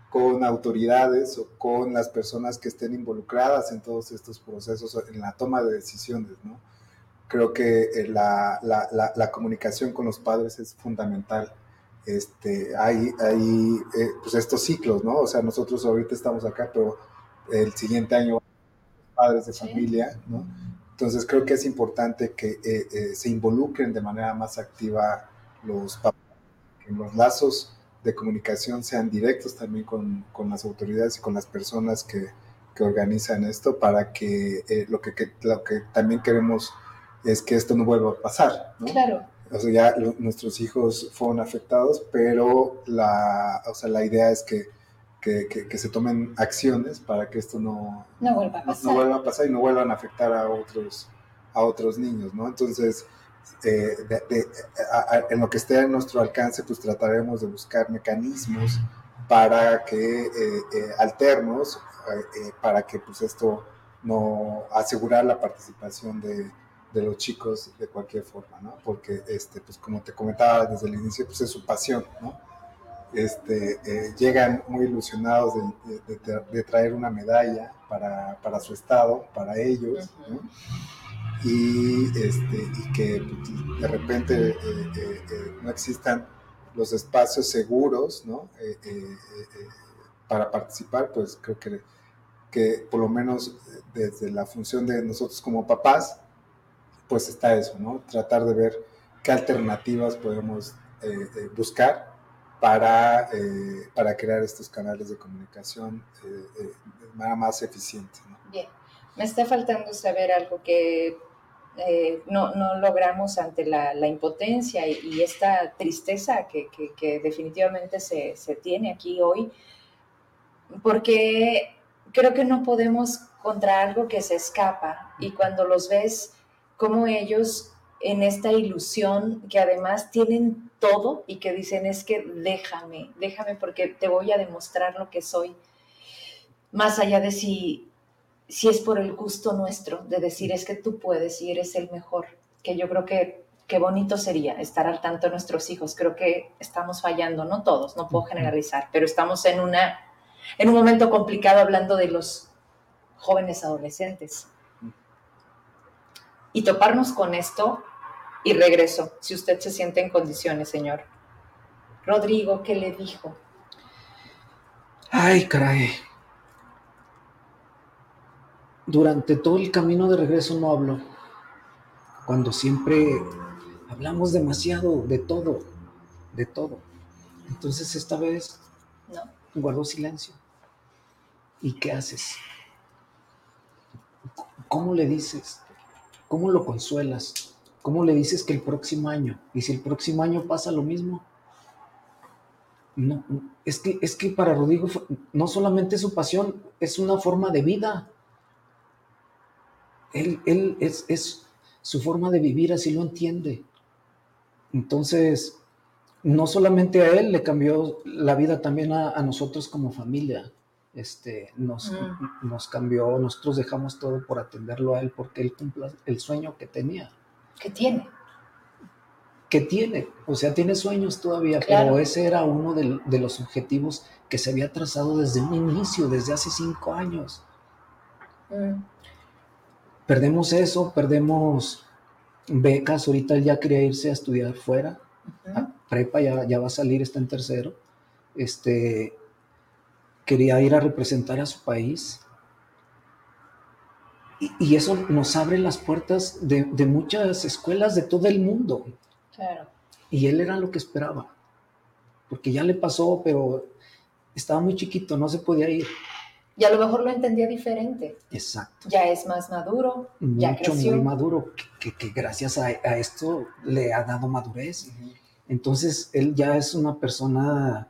con autoridades o con las personas que estén involucradas en todos estos procesos, en la toma de decisiones, ¿no? Creo que la, la, la, comunicación con los padres es fundamental. Este, hay hay pues estos ciclos, ¿no? O sea, nosotros ahorita estamos acá, pero el siguiente año padres de familia, ¿no? Entonces creo que es importante que eh, eh, se involucren de manera más activa los papás, que los lazos de comunicación sean directos también con, con las autoridades y con las personas que, que organizan esto para que, eh, lo que, lo que también queremos es que esto no vuelva a pasar, ¿no? Claro. O sea, ya nuestros hijos fueron afectados, pero la, o sea, la idea es que que, se tomen acciones para que esto no, no, vuelva a pasar. No, vuelva a pasar y no vuelvan a afectar a otros, a otros niños, ¿no? Entonces, eh, en lo que esté en nuestro alcance, pues trataremos de buscar mecanismos para que eh, eh, alternos, para que pues esto no asegurar la participación de, de, los chicos de cualquier forma, ¿no? Porque, este, pues como te comentaba desde el inicio, pues es su pasión, ¿no? Este, eh, llegan muy ilusionados de, traer una medalla para, para, su estado, para ellos, y, este, y que de repente eh, eh, no existan los espacios seguros ¿no? para participar, pues creo que, que por lo menos desde la función de nosotros como papás, pues está eso, ¿no? Tratar de ver qué alternativas podemos buscar para, eh, para crear estos canales de comunicación eh, eh, más eficiente. Bien, me está faltando saber algo que no, no, logramos ante la, la impotencia y, esta tristeza que, que, que definitivamente se, se, tiene aquí hoy, porque creo que no podemos contra algo que se escapa y cuando los ves como ellos en esta ilusión que además tienen todo y que dicen es que déjame, déjame porque te voy a demostrar lo que soy, más allá de si, si es por el gusto nuestro, de decir es que tú puedes y eres el mejor, que yo creo que qué bonito sería estar al tanto de nuestros hijos, creo que estamos fallando, no todos, no puedo generalizar, pero estamos en, una, en un momento complicado hablando de los jóvenes adolescentes. Y toparnos con esto y regreso, si usted se siente en condiciones, señor. Rodrigo, ¿qué le dijo? Ay, caray. Durante todo el camino de regreso no hablo. Cuando siempre hablamos demasiado de todo, de todo. Entonces esta vez no. guardó silencio. ¿Y qué haces? ¿Cómo le dices? ¿Cómo lo consuelas? ¿Cómo le dices que el próximo año? Y si el próximo año pasa lo mismo. No, es que, es que para Rodrigo no solamente su pasión, es una forma de vida. Él, él es, es, su forma de vivir, así lo entiende. Entonces, no solamente a él le cambió la vida, también a, a nosotros como familia este, nos, nos cambió, nosotros dejamos todo por atenderlo a él porque él cumple el sueño que tenía. Que tiene. Que tiene, o sea, tiene sueños todavía, pero ese era uno de, los objetivos que se había trazado desde un inicio, desde hace cinco años. Mm. Perdemos eso, perdemos becas, ahorita él ya quería irse a estudiar fuera, prepa ya, ya va a salir, está en tercero. Este, quería ir a representar a su país. Y, eso nos abre las puertas de, muchas escuelas de todo el mundo. Claro. Y él era lo que esperaba, porque ya le pasó, pero estaba muy chiquito, no se podía ir. Y a lo mejor lo entendía diferente. Exacto. Ya es más maduro, ya creció. muy maduro, que, gracias a, esto le ha dado madurez. Entonces, él ya es una persona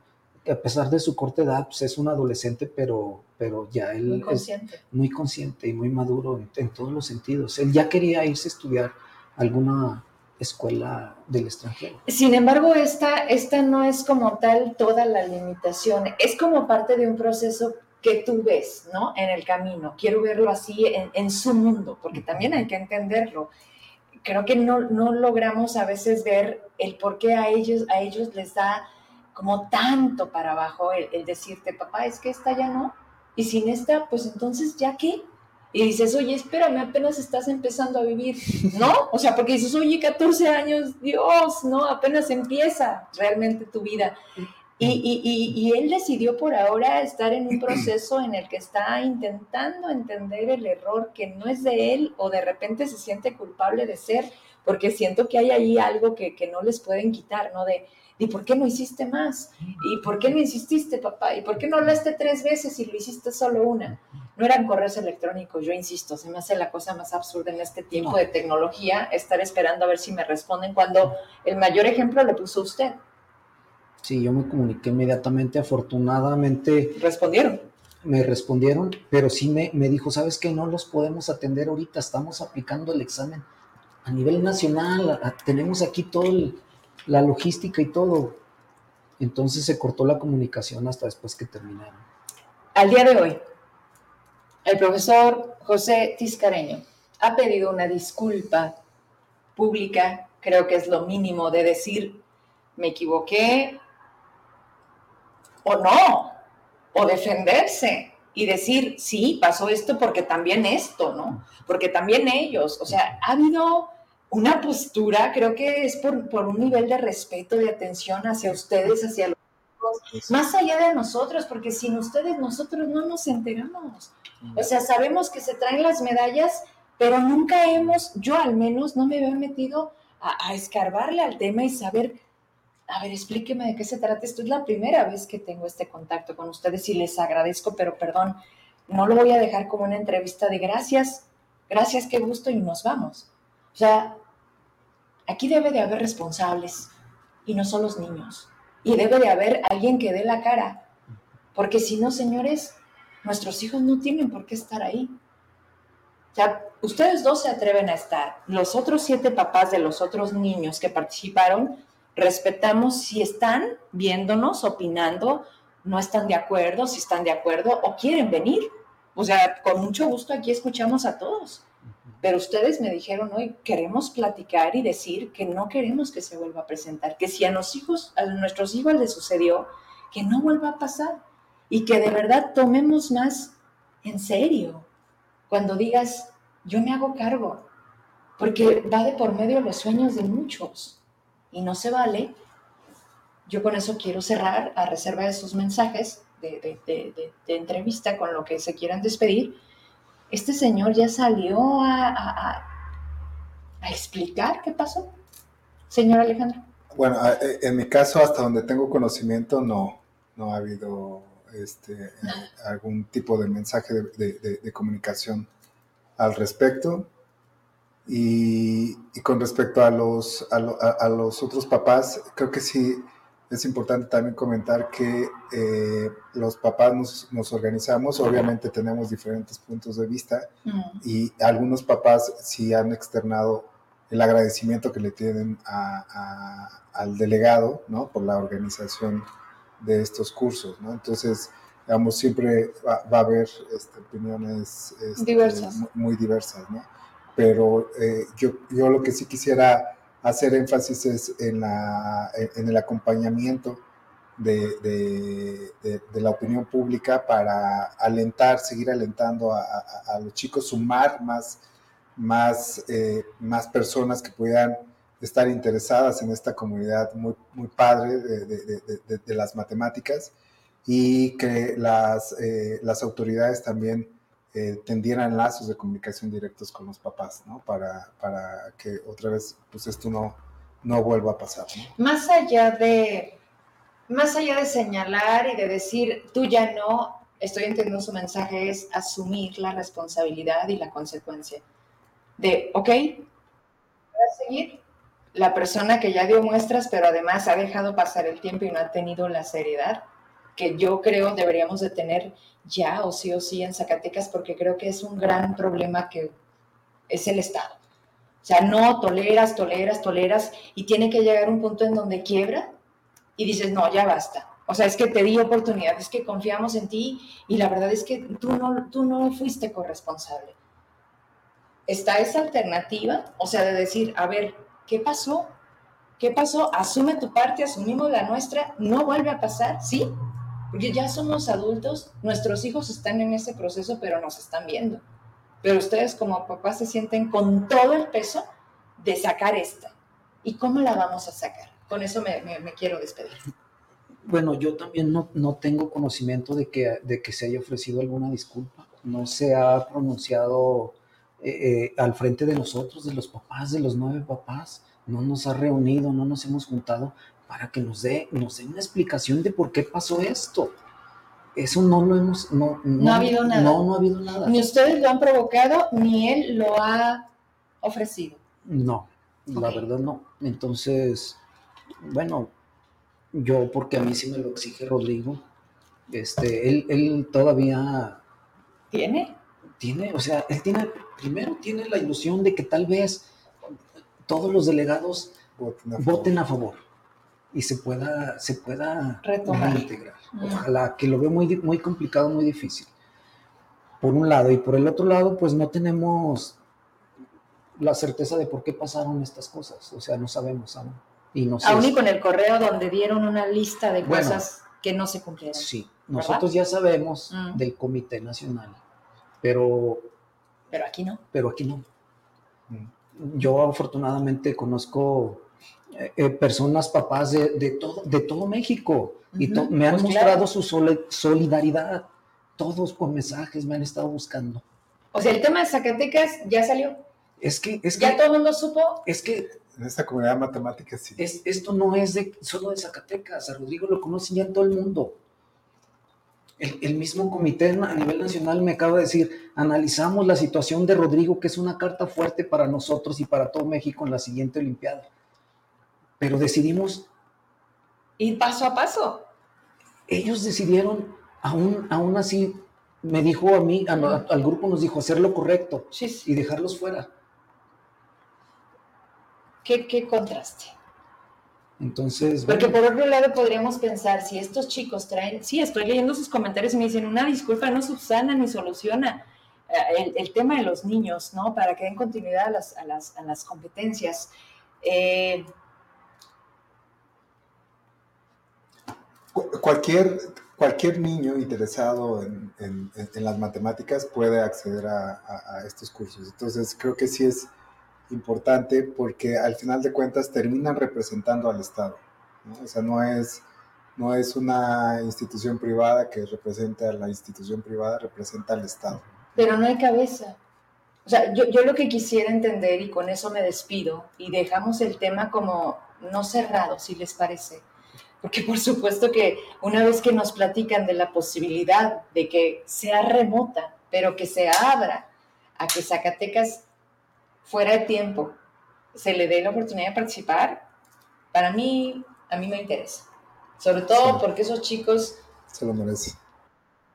a pesar de su corta edad, pues es un adolescente, pero, pero ya él muy consciente. es muy consciente y muy maduro en, todos los sentidos. Él ya quería irse a estudiar alguna escuela del extranjero. Sin embargo, esta, esta no es como tal toda la limitación, es como parte de un proceso que tú ves, ¿no? En el camino. Quiero verlo así en, su mundo, porque también hay que entenderlo. Creo que no, no logramos a veces ver el por qué a ellos, a ellos les da como tanto para abajo el, el decirte, papá, es que esta ya no, y sin esta, pues entonces, ¿ya qué? Y dices, oye, espérame, apenas estás empezando a vivir, ¿no? O sea, porque dices, oye, 14 años, Dios, ¿no? Apenas empieza realmente tu vida. Y, y, y, él decidió por ahora estar en un proceso en el que está intentando entender el error que no es de él o de repente se siente culpable de ser, porque siento que hay ahí algo que, que no les pueden quitar, ¿no? De, ¿Y por qué no hiciste más? ¿Y por qué no insististe, papá? ¿Y por qué no hablaste tres veces y lo hiciste solo una? No eran correos electrónicos, yo insisto, se me hace la cosa más absurda en este tiempo de tecnología estar esperando a ver si me responden cuando el mayor ejemplo lo puso usted. Sí, yo me comuniqué inmediatamente, afortunadamente. ¿Respondieron? Me respondieron, pero sí me, me dijo, ¿sabes qué? No los podemos atender ahorita, estamos aplicando el examen a nivel nacional, tenemos aquí todo el la logística y todo. Entonces se cortó la comunicación hasta después que terminaron. Al día de hoy, el profesor José Tiscareño ha pedido una disculpa pública, creo que es lo mínimo de decir, me equivoqué o no, o defenderse y decir, sí, pasó esto porque también esto, ¿no? Porque también ellos, o sea, ha habido una postura, creo que es por, por, un nivel de respeto, de atención hacia ustedes, hacia los hijos, más allá de nosotros, porque sin ustedes nosotros no nos enteramos. O sea, sabemos que se traen las medallas, pero nunca hemos, yo al menos no me veo metido a, a escarbarle al tema y saber, a ver, explíqueme de qué se trata. Esto es la primera vez que tengo este contacto con ustedes y les agradezco, pero perdón, no lo voy a dejar como una entrevista de gracias, gracias, qué gusto y nos vamos. O sea, aquí debe de haber responsables y no son los niños. Y debe de haber alguien que dé la cara. Porque si no, señores, nuestros hijos no tienen por qué estar ahí. O ustedes dos se atreven a estar. Los otros siete papás de los otros niños que participaron, respetamos si están viéndonos, opinando, no están de acuerdo, si están de acuerdo o quieren venir. O sea, con mucho gusto aquí escuchamos a todos. Pero ustedes me dijeron hoy, queremos platicar y decir que no queremos que se vuelva a presentar, que si a, los hijos, a nuestros hijos les sucedió, que no vuelva a pasar y que de verdad tomemos más en serio cuando digas, yo me hago cargo, porque va de por medio los sueños de muchos y no se vale. Yo con eso quiero cerrar a reserva de sus mensajes de, de entrevista con lo que se quieran despedir este señor ya salió a, explicar qué pasó, señor Alejandro. Bueno, eh, en mi caso, hasta donde tengo conocimiento, no, no ha habido este, algún tipo de mensaje de, comunicación al respecto. Y, con respecto a los, a los otros papás, creo que sí es importante también comentar que eh, los papás nos, organizamos, obviamente tenemos diferentes puntos de vista mm. y algunos papás sí han externado el agradecimiento que le tienen al delegado, ¿no? Por la organización de estos cursos, ¿no? Entonces, digamos, siempre va, a haber este, opiniones este, diversas. Muy, diversas, ¿no? Pero eh, yo, yo lo que sí quisiera hacer énfasis en, la, en el acompañamiento de, de, la opinión pública para alentar, seguir alentando a, los chicos, sumar más, más, eh, más personas que puedan estar interesadas en esta comunidad muy, muy padre de, las matemáticas y que las, eh, las autoridades también eh, tendieran lazos de comunicación directos con los papás, ¿no? Para, para que otra vez, pues esto no, no vuelva a pasar. Más allá de, más allá de señalar y de decir, tú ya no, estoy entendiendo su mensaje, es asumir la responsabilidad y la consecuencia. De, ok, a seguir la persona que ya dio muestras, pero además ha dejado pasar el tiempo y no ha tenido la seriedad que yo creo deberíamos de tener ya o sí o sí en Zacatecas porque creo que es un gran problema que es el Estado. O sea, no toleras, toleras, toleras y tiene que llegar un punto en donde quiebra y dices, no, ya basta. O sea, es que te di oportunidad, es que confiamos en ti y la verdad es que tú no, tú no fuiste corresponsable. Está esa alternativa, o sea, de decir, a ver, ¿qué pasó? ¿Qué pasó? Asume tu parte, asumimos la nuestra, no vuelve a pasar, ¿sí? Porque ya somos adultos, nuestros hijos están en ese proceso, pero nos están viendo. Pero ustedes como papás se sienten con todo el peso de sacar esta. ¿Y cómo la vamos a sacar? Con eso me, quiero despedir. Bueno, yo también no, no tengo conocimiento de que, de que se haya ofrecido alguna disculpa. No se ha pronunciado eh, eh, al frente de nosotros, de los papás, de los nueve papás. No nos ha reunido, no nos hemos juntado para que nos dé, nos dé una explicación de por qué pasó esto. Eso no lo hemos, no, no, ha habido nada. No, no ha habido nada. Ni ustedes lo han provocado, ni él lo ha ofrecido. No, la verdad no. Entonces, bueno, yo porque a mí sí me lo exige Rodrigo, este, él, él todavía... ¿Tiene? Tiene, o sea, él tiene, primero tiene la ilusión de que tal vez todos los delegados voten a favor y se pueda, se pueda reintegrar. Ojalá, que lo veo muy, muy complicado, muy difícil. Por un lado, y por el otro lado, pues no tenemos la certeza de por qué pasaron estas cosas. O sea, no sabemos aún. Y no aún y con el correo donde dieron una lista de cosas que no se cumplieron. Sí, nosotros ya sabemos mm. del Comité Nacional, pero... Pero aquí no. Pero aquí no. Mm. Yo afortunadamente conozco eh, eh, personas, papás de, de, todo, de todo México. Y me han pues mostrado su solidaridad. Todos con mensajes me han estado buscando. O sea, el tema de Zacatecas ya salió. Es que, es ya todo el mundo supo. Es que en esta comunidad matemática sí. Es, esto no es de, solo de Zacatecas. A Rodrigo lo conoce ya todo el mundo. El, el, mismo comité a nivel nacional me acaba de decir, analizamos la situación de Rodrigo, que es una carta fuerte para nosotros y para todo México en la siguiente Olimpiada pero decidimos ir paso a paso. Ellos decidieron, aún, aún así, me dijo a mí, al grupo nos dijo hacer lo correcto y dejarlos fuera. ¿Qué, qué contraste? Entonces. Porque por otro lado podríamos pensar, si estos chicos traen, sí, estoy leyendo sus comentarios y me dicen, una disculpa no subsana ni soluciona eh, el, tema de los niños, ¿no? Para que den continuidad a las, a las, a las competencias. Eh, cualquier, cualquier niño interesado en, las matemáticas puede acceder a, estos cursos. Entonces creo que sí es importante porque al final de cuentas terminan representando al Estado. O sea, no es, no es una institución privada que represente a la institución privada, representa al Estado. Pero no hay cabeza. O sea, yo, yo lo que quisiera entender, y con eso me despido, y dejamos el tema como no cerrado, si les parece porque por supuesto que una vez que nos platican de la posibilidad de que sea remota, pero que se abra a que Zacatecas fuera de tiempo se le dé la oportunidad de participar, para mí, a mí me interesa. Sobre todo porque esos chicos... Se lo merecen.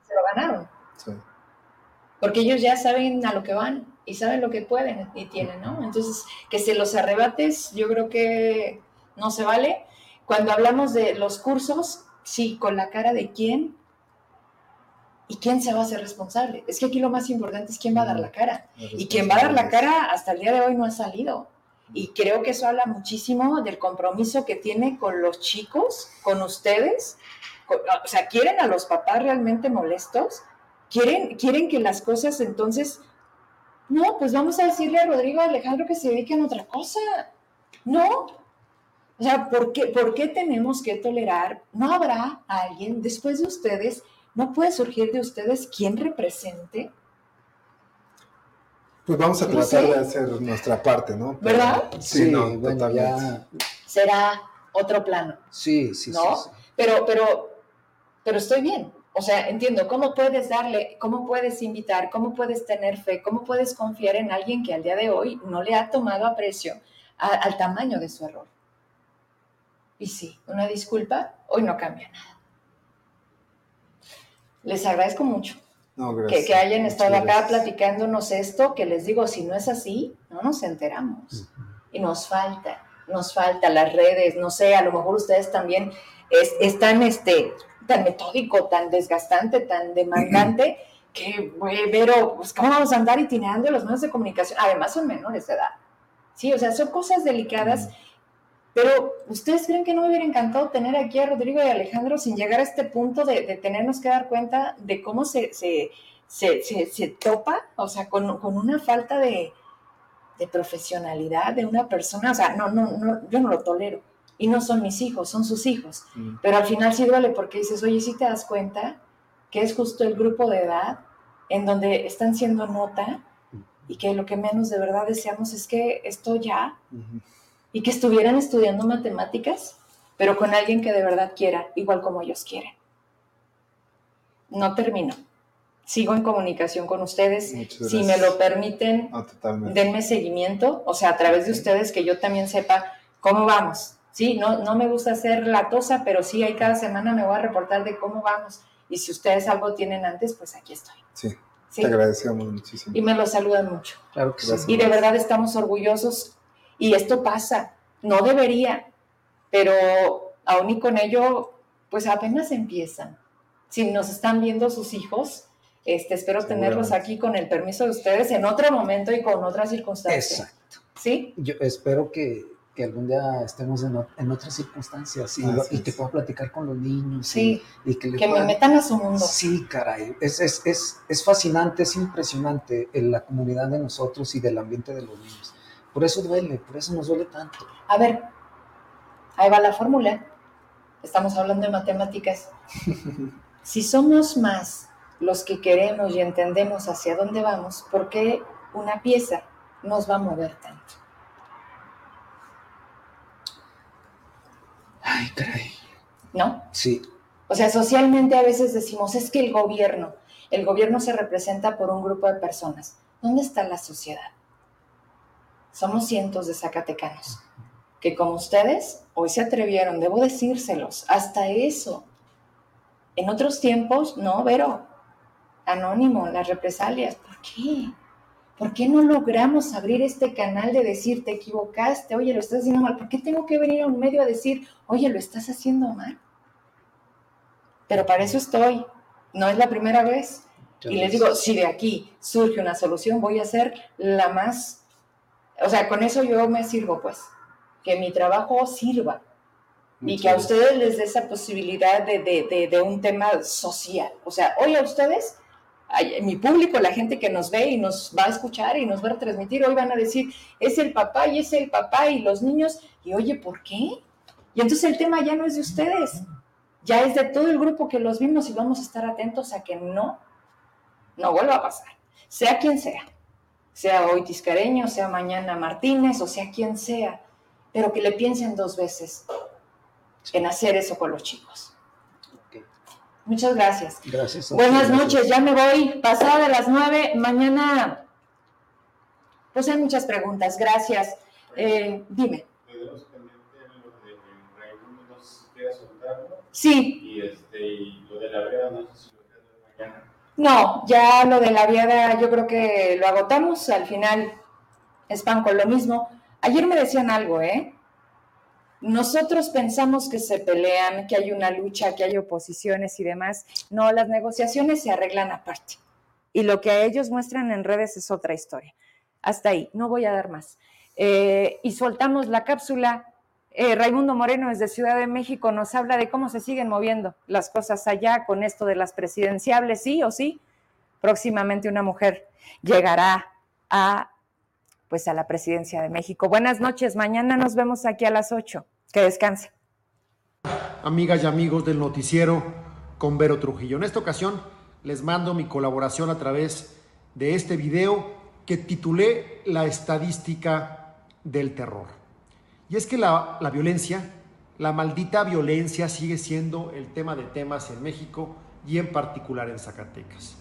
Se lo ganaron. Sí. Porque ellos ya saben a lo que van y saben lo que pueden y tienen, ¿no? Entonces, que se los arrebates, yo creo que no se vale cuando hablamos de los cursos, sí, con la cara de quién y quién se va a hacer responsable. Es que aquí lo más importante es quién va a dar la cara. Y quien va a dar la cara hasta el día de hoy no ha salido. Y creo que eso habla muchísimo del compromiso que tiene con los chicos, con ustedes. o sea, ¿quieren a los papás realmente molestos? ¿Quieren, ¿Quieren que las cosas entonces... No, pues vamos a decirle a Rodrigo Alejandro que se dediquen a otra cosa. No, o sea, ¿por qué, ¿por qué tenemos que tolerar? ¿No habrá alguien después de ustedes? ¿No puede surgir de ustedes quien represente? Pues vamos a tratar de hacer nuestra parte, ¿no? ¿Verdad? Sí, no, bueno, ya... Será otro plano. Sí, sí, ¿no? sí, Pero, pero, pero estoy bien. O sea, entiendo, ¿cómo puedes darle, cómo puedes invitar, cómo puedes tener fe, cómo puedes confiar en alguien que al día de hoy no le ha tomado aprecio al tamaño de su error? Y sí, una disculpa, hoy no cambia nada. Les agradezco mucho que, hayan estado acá platicándonos esto, que les digo, si no es así, no nos enteramos. Y nos falta. nos falta, las redes, no sé, a lo mejor ustedes también es, es tan, este, tan metódico, tan desgastante, tan demandante, que, pero, pues, ¿cómo vamos a andar itinerando los medios de comunicación? Además, son menores de edad. Sí, o sea, son cosas delicadas. Pero, ¿ustedes creen que no me hubiera encantado tener aquí a Rodrigo y Alejandro sin llegar a este punto de, tenernos que dar cuenta de cómo se, se, se, topa, o sea, con, con una falta de, de, profesionalidad de una persona? O sea, no, no, no, yo no lo tolero. Y no son mis hijos, son sus hijos. Mm. Pero al final sí duele porque dices, oye, si te das cuenta que es justo el grupo de edad en donde están siendo nota y que lo que menos de verdad deseamos es que esto ya y que estuvieran estudiando matemáticas, pero con alguien que de verdad quiera, igual como ellos quieren. No termino. Sigo en comunicación con ustedes. Si me lo permiten, denme seguimiento, o sea, a través de ustedes que yo también sepa cómo vamos. Sí, no, no me gusta hacer la tosa, pero sí, ahí cada semana me voy a reportar de cómo vamos. Y si ustedes algo tienen antes, pues aquí estoy. Sí, te agradecemos muchísimo. Y me lo saludan mucho. Claro que sí. Y de verdad estamos orgullosos y esto pasa, no debería, pero aún y con ello, pues apenas empiezan. Si nos están viendo sus hijos, este, espero tenerlos aquí con el permiso de ustedes en otro momento y con otras circunstancias. Exacto. ¿Sí? Yo espero que, que algún día estemos en, en otras circunstancias y, y, que pueda platicar con los niños. Sí, y, que, me metan a su mundo. Sí, caray, es, es, es, es fascinante, es impresionante en la comunidad de nosotros y del ambiente de los niños. Por eso duele, por eso nos duele tanto. A ver, ahí va la fórmula. Estamos hablando de matemáticas. si somos más los que queremos y entendemos hacia dónde vamos, ¿por qué una pieza nos va a mover tanto? Ay, caray. ¿No? Sí. O sea, socialmente a veces decimos, es que el gobierno, el gobierno se representa por un grupo de personas. ¿Dónde está la sociedad? Somos cientos de zacatecanos, que como ustedes hoy se atrevieron, debo decírselos, hasta eso. En otros tiempos, no, Vero, anónimo, las represalias, ¿por qué? ¿Por qué no logramos abrir este canal de decir, te equivocaste, oye, lo estás haciendo mal? ¿Por qué tengo que venir a un medio a decir, oye, lo estás haciendo mal? Pero para eso estoy, no es la primera vez. Y les digo, si de aquí surge una solución, voy a ser la más o sea, con eso yo me sirvo, pues, que mi trabajo sirva y que a ustedes les dé esa posibilidad de, un tema social. O sea, hoy a ustedes, mi público, la gente que nos ve y nos va a escuchar y nos va a transmitir, hoy van a decir, es el papá y es el papá y los niños, y oye, ¿por qué? Y entonces el tema ya no es de ustedes, ya es de todo el grupo que los vimos y vamos a estar atentos a que no, no vuelva a pasar, sea quien sea sea hoy Tiscareño, sea mañana Martínez o sea quien sea, pero que le piensen dos veces en hacer eso con los chicos. Muchas gracias. Gracias. Buenas noches, ya me voy. Pasada de las nueve, mañana, pues hay muchas preguntas. Gracias. Eh, dime. Sí. Y, este, y lo de la verdad, no sé si. No, ya lo de la viada yo creo que lo agotamos. Al final es pan con lo mismo. Ayer me decían algo, ¿eh? Nosotros pensamos que se pelean, que hay una lucha, que hay oposiciones y demás. No, las negociaciones se arreglan aparte. Y lo que ellos muestran en redes es otra historia. Hasta ahí, no voy a dar más. Eh, y soltamos la cápsula eh, Raimundo Moreno desde Ciudad de México nos habla de cómo se siguen moviendo las cosas allá con esto de las presidenciables, sí o sí. Próximamente una mujer llegará a pues a la presidencia de México. Buenas noches, mañana nos vemos aquí a las 8. Que descanse. Amigas y amigos del noticiero con Vero Trujillo. En esta ocasión les mando mi colaboración a través de este video que titulé La estadística del terror. Y es que la, violencia, la maldita violencia sigue siendo el tema de temas en México y en particular en Zacatecas.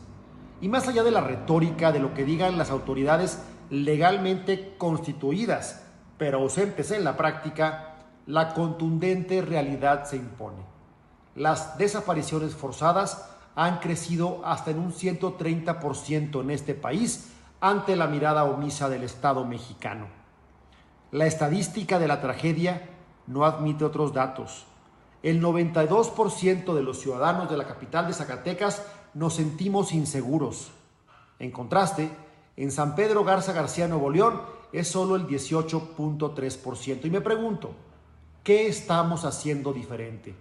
Y más allá de la retórica, de lo que digan las autoridades legalmente constituidas, pero ausentes en la práctica, la contundente realidad se impone. Las desapariciones forzadas han crecido hasta en un 130% en este país ante la mirada omisa del Estado mexicano. La estadística de la tragedia no admite otros datos. El 92% de los ciudadanos de la capital de Zacatecas nos sentimos inseguros. En contraste, en San Pedro Garza García Nuevo León es solo el 18.3%. Y me pregunto, ¿qué estamos haciendo diferente?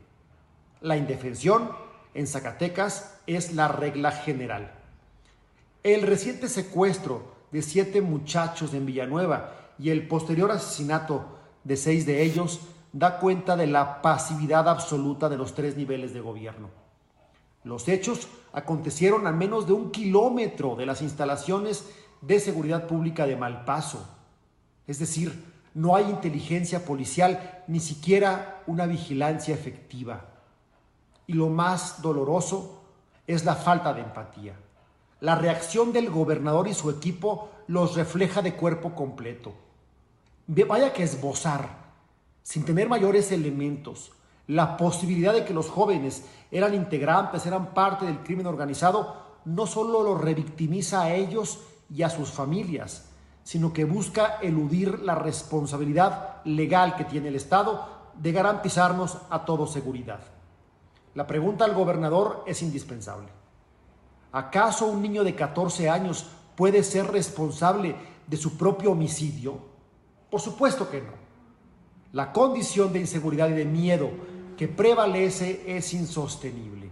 La indefensión en Zacatecas es la regla general. El reciente secuestro de siete muchachos en Villanueva y el posterior asesinato de seis de ellos da cuenta de la pasividad absoluta de los tres niveles de gobierno. Los hechos acontecieron a menos de un kilómetro de las instalaciones de seguridad pública de Malpaso. Es decir, no hay inteligencia policial, ni siquiera una vigilancia efectiva. Y lo más doloroso es la falta de empatía. La reacción del gobernador y su equipo los refleja de cuerpo completo. Vaya que esbozar sin tener mayores elementos, la posibilidad de que los jóvenes eran integrantes, eran parte del crimen organizado, no solo los revictimiza a ellos y a sus familias, sino que busca eludir la responsabilidad legal que tiene el Estado de garantizarnos a todos seguridad. La pregunta al gobernador es indispensable. ¿Acaso un niño de 14 años puede ser responsable de su propio homicidio? Por supuesto que no. La condición de inseguridad y de miedo que prevalece es insostenible.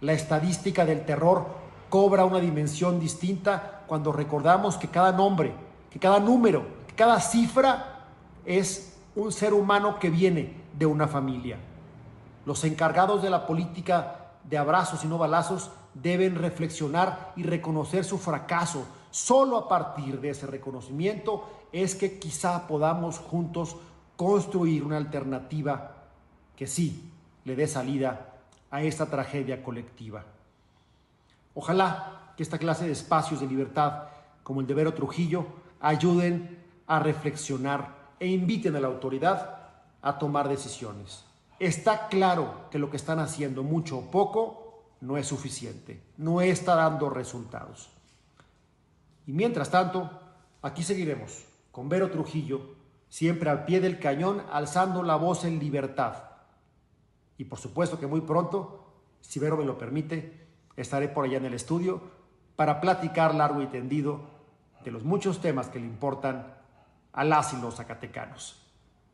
La estadística del terror cobra una dimensión distinta cuando recordamos que cada nombre, que cada número, que cada cifra es un ser humano que viene de una familia. Los encargados de la política de abrazos y no balazos deben reflexionar y reconocer su fracaso. Solo a partir de ese reconocimiento es que quizá podamos juntos construir una alternativa que sí le dé salida a esta tragedia colectiva. Ojalá que esta clase de espacios de libertad, como el de Vero Trujillo, ayuden a reflexionar e inviten a la autoridad a tomar decisiones. Está claro que lo que están haciendo, mucho o poco, no es suficiente, no está dando resultados. Y mientras tanto, aquí seguiremos con Vero Trujillo siempre al pie del cañón, alzando la voz en libertad. Y por supuesto que muy pronto, si Vero me lo permite, estaré por allá en el estudio para platicar largo y tendido de los muchos temas que le importan a las y los zacatecanos.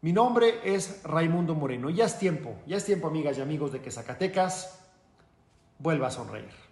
Mi nombre es Raimundo Moreno. Ya es tiempo, ya es tiempo, amigas y amigos, de que Zacatecas vuelva a sonreír.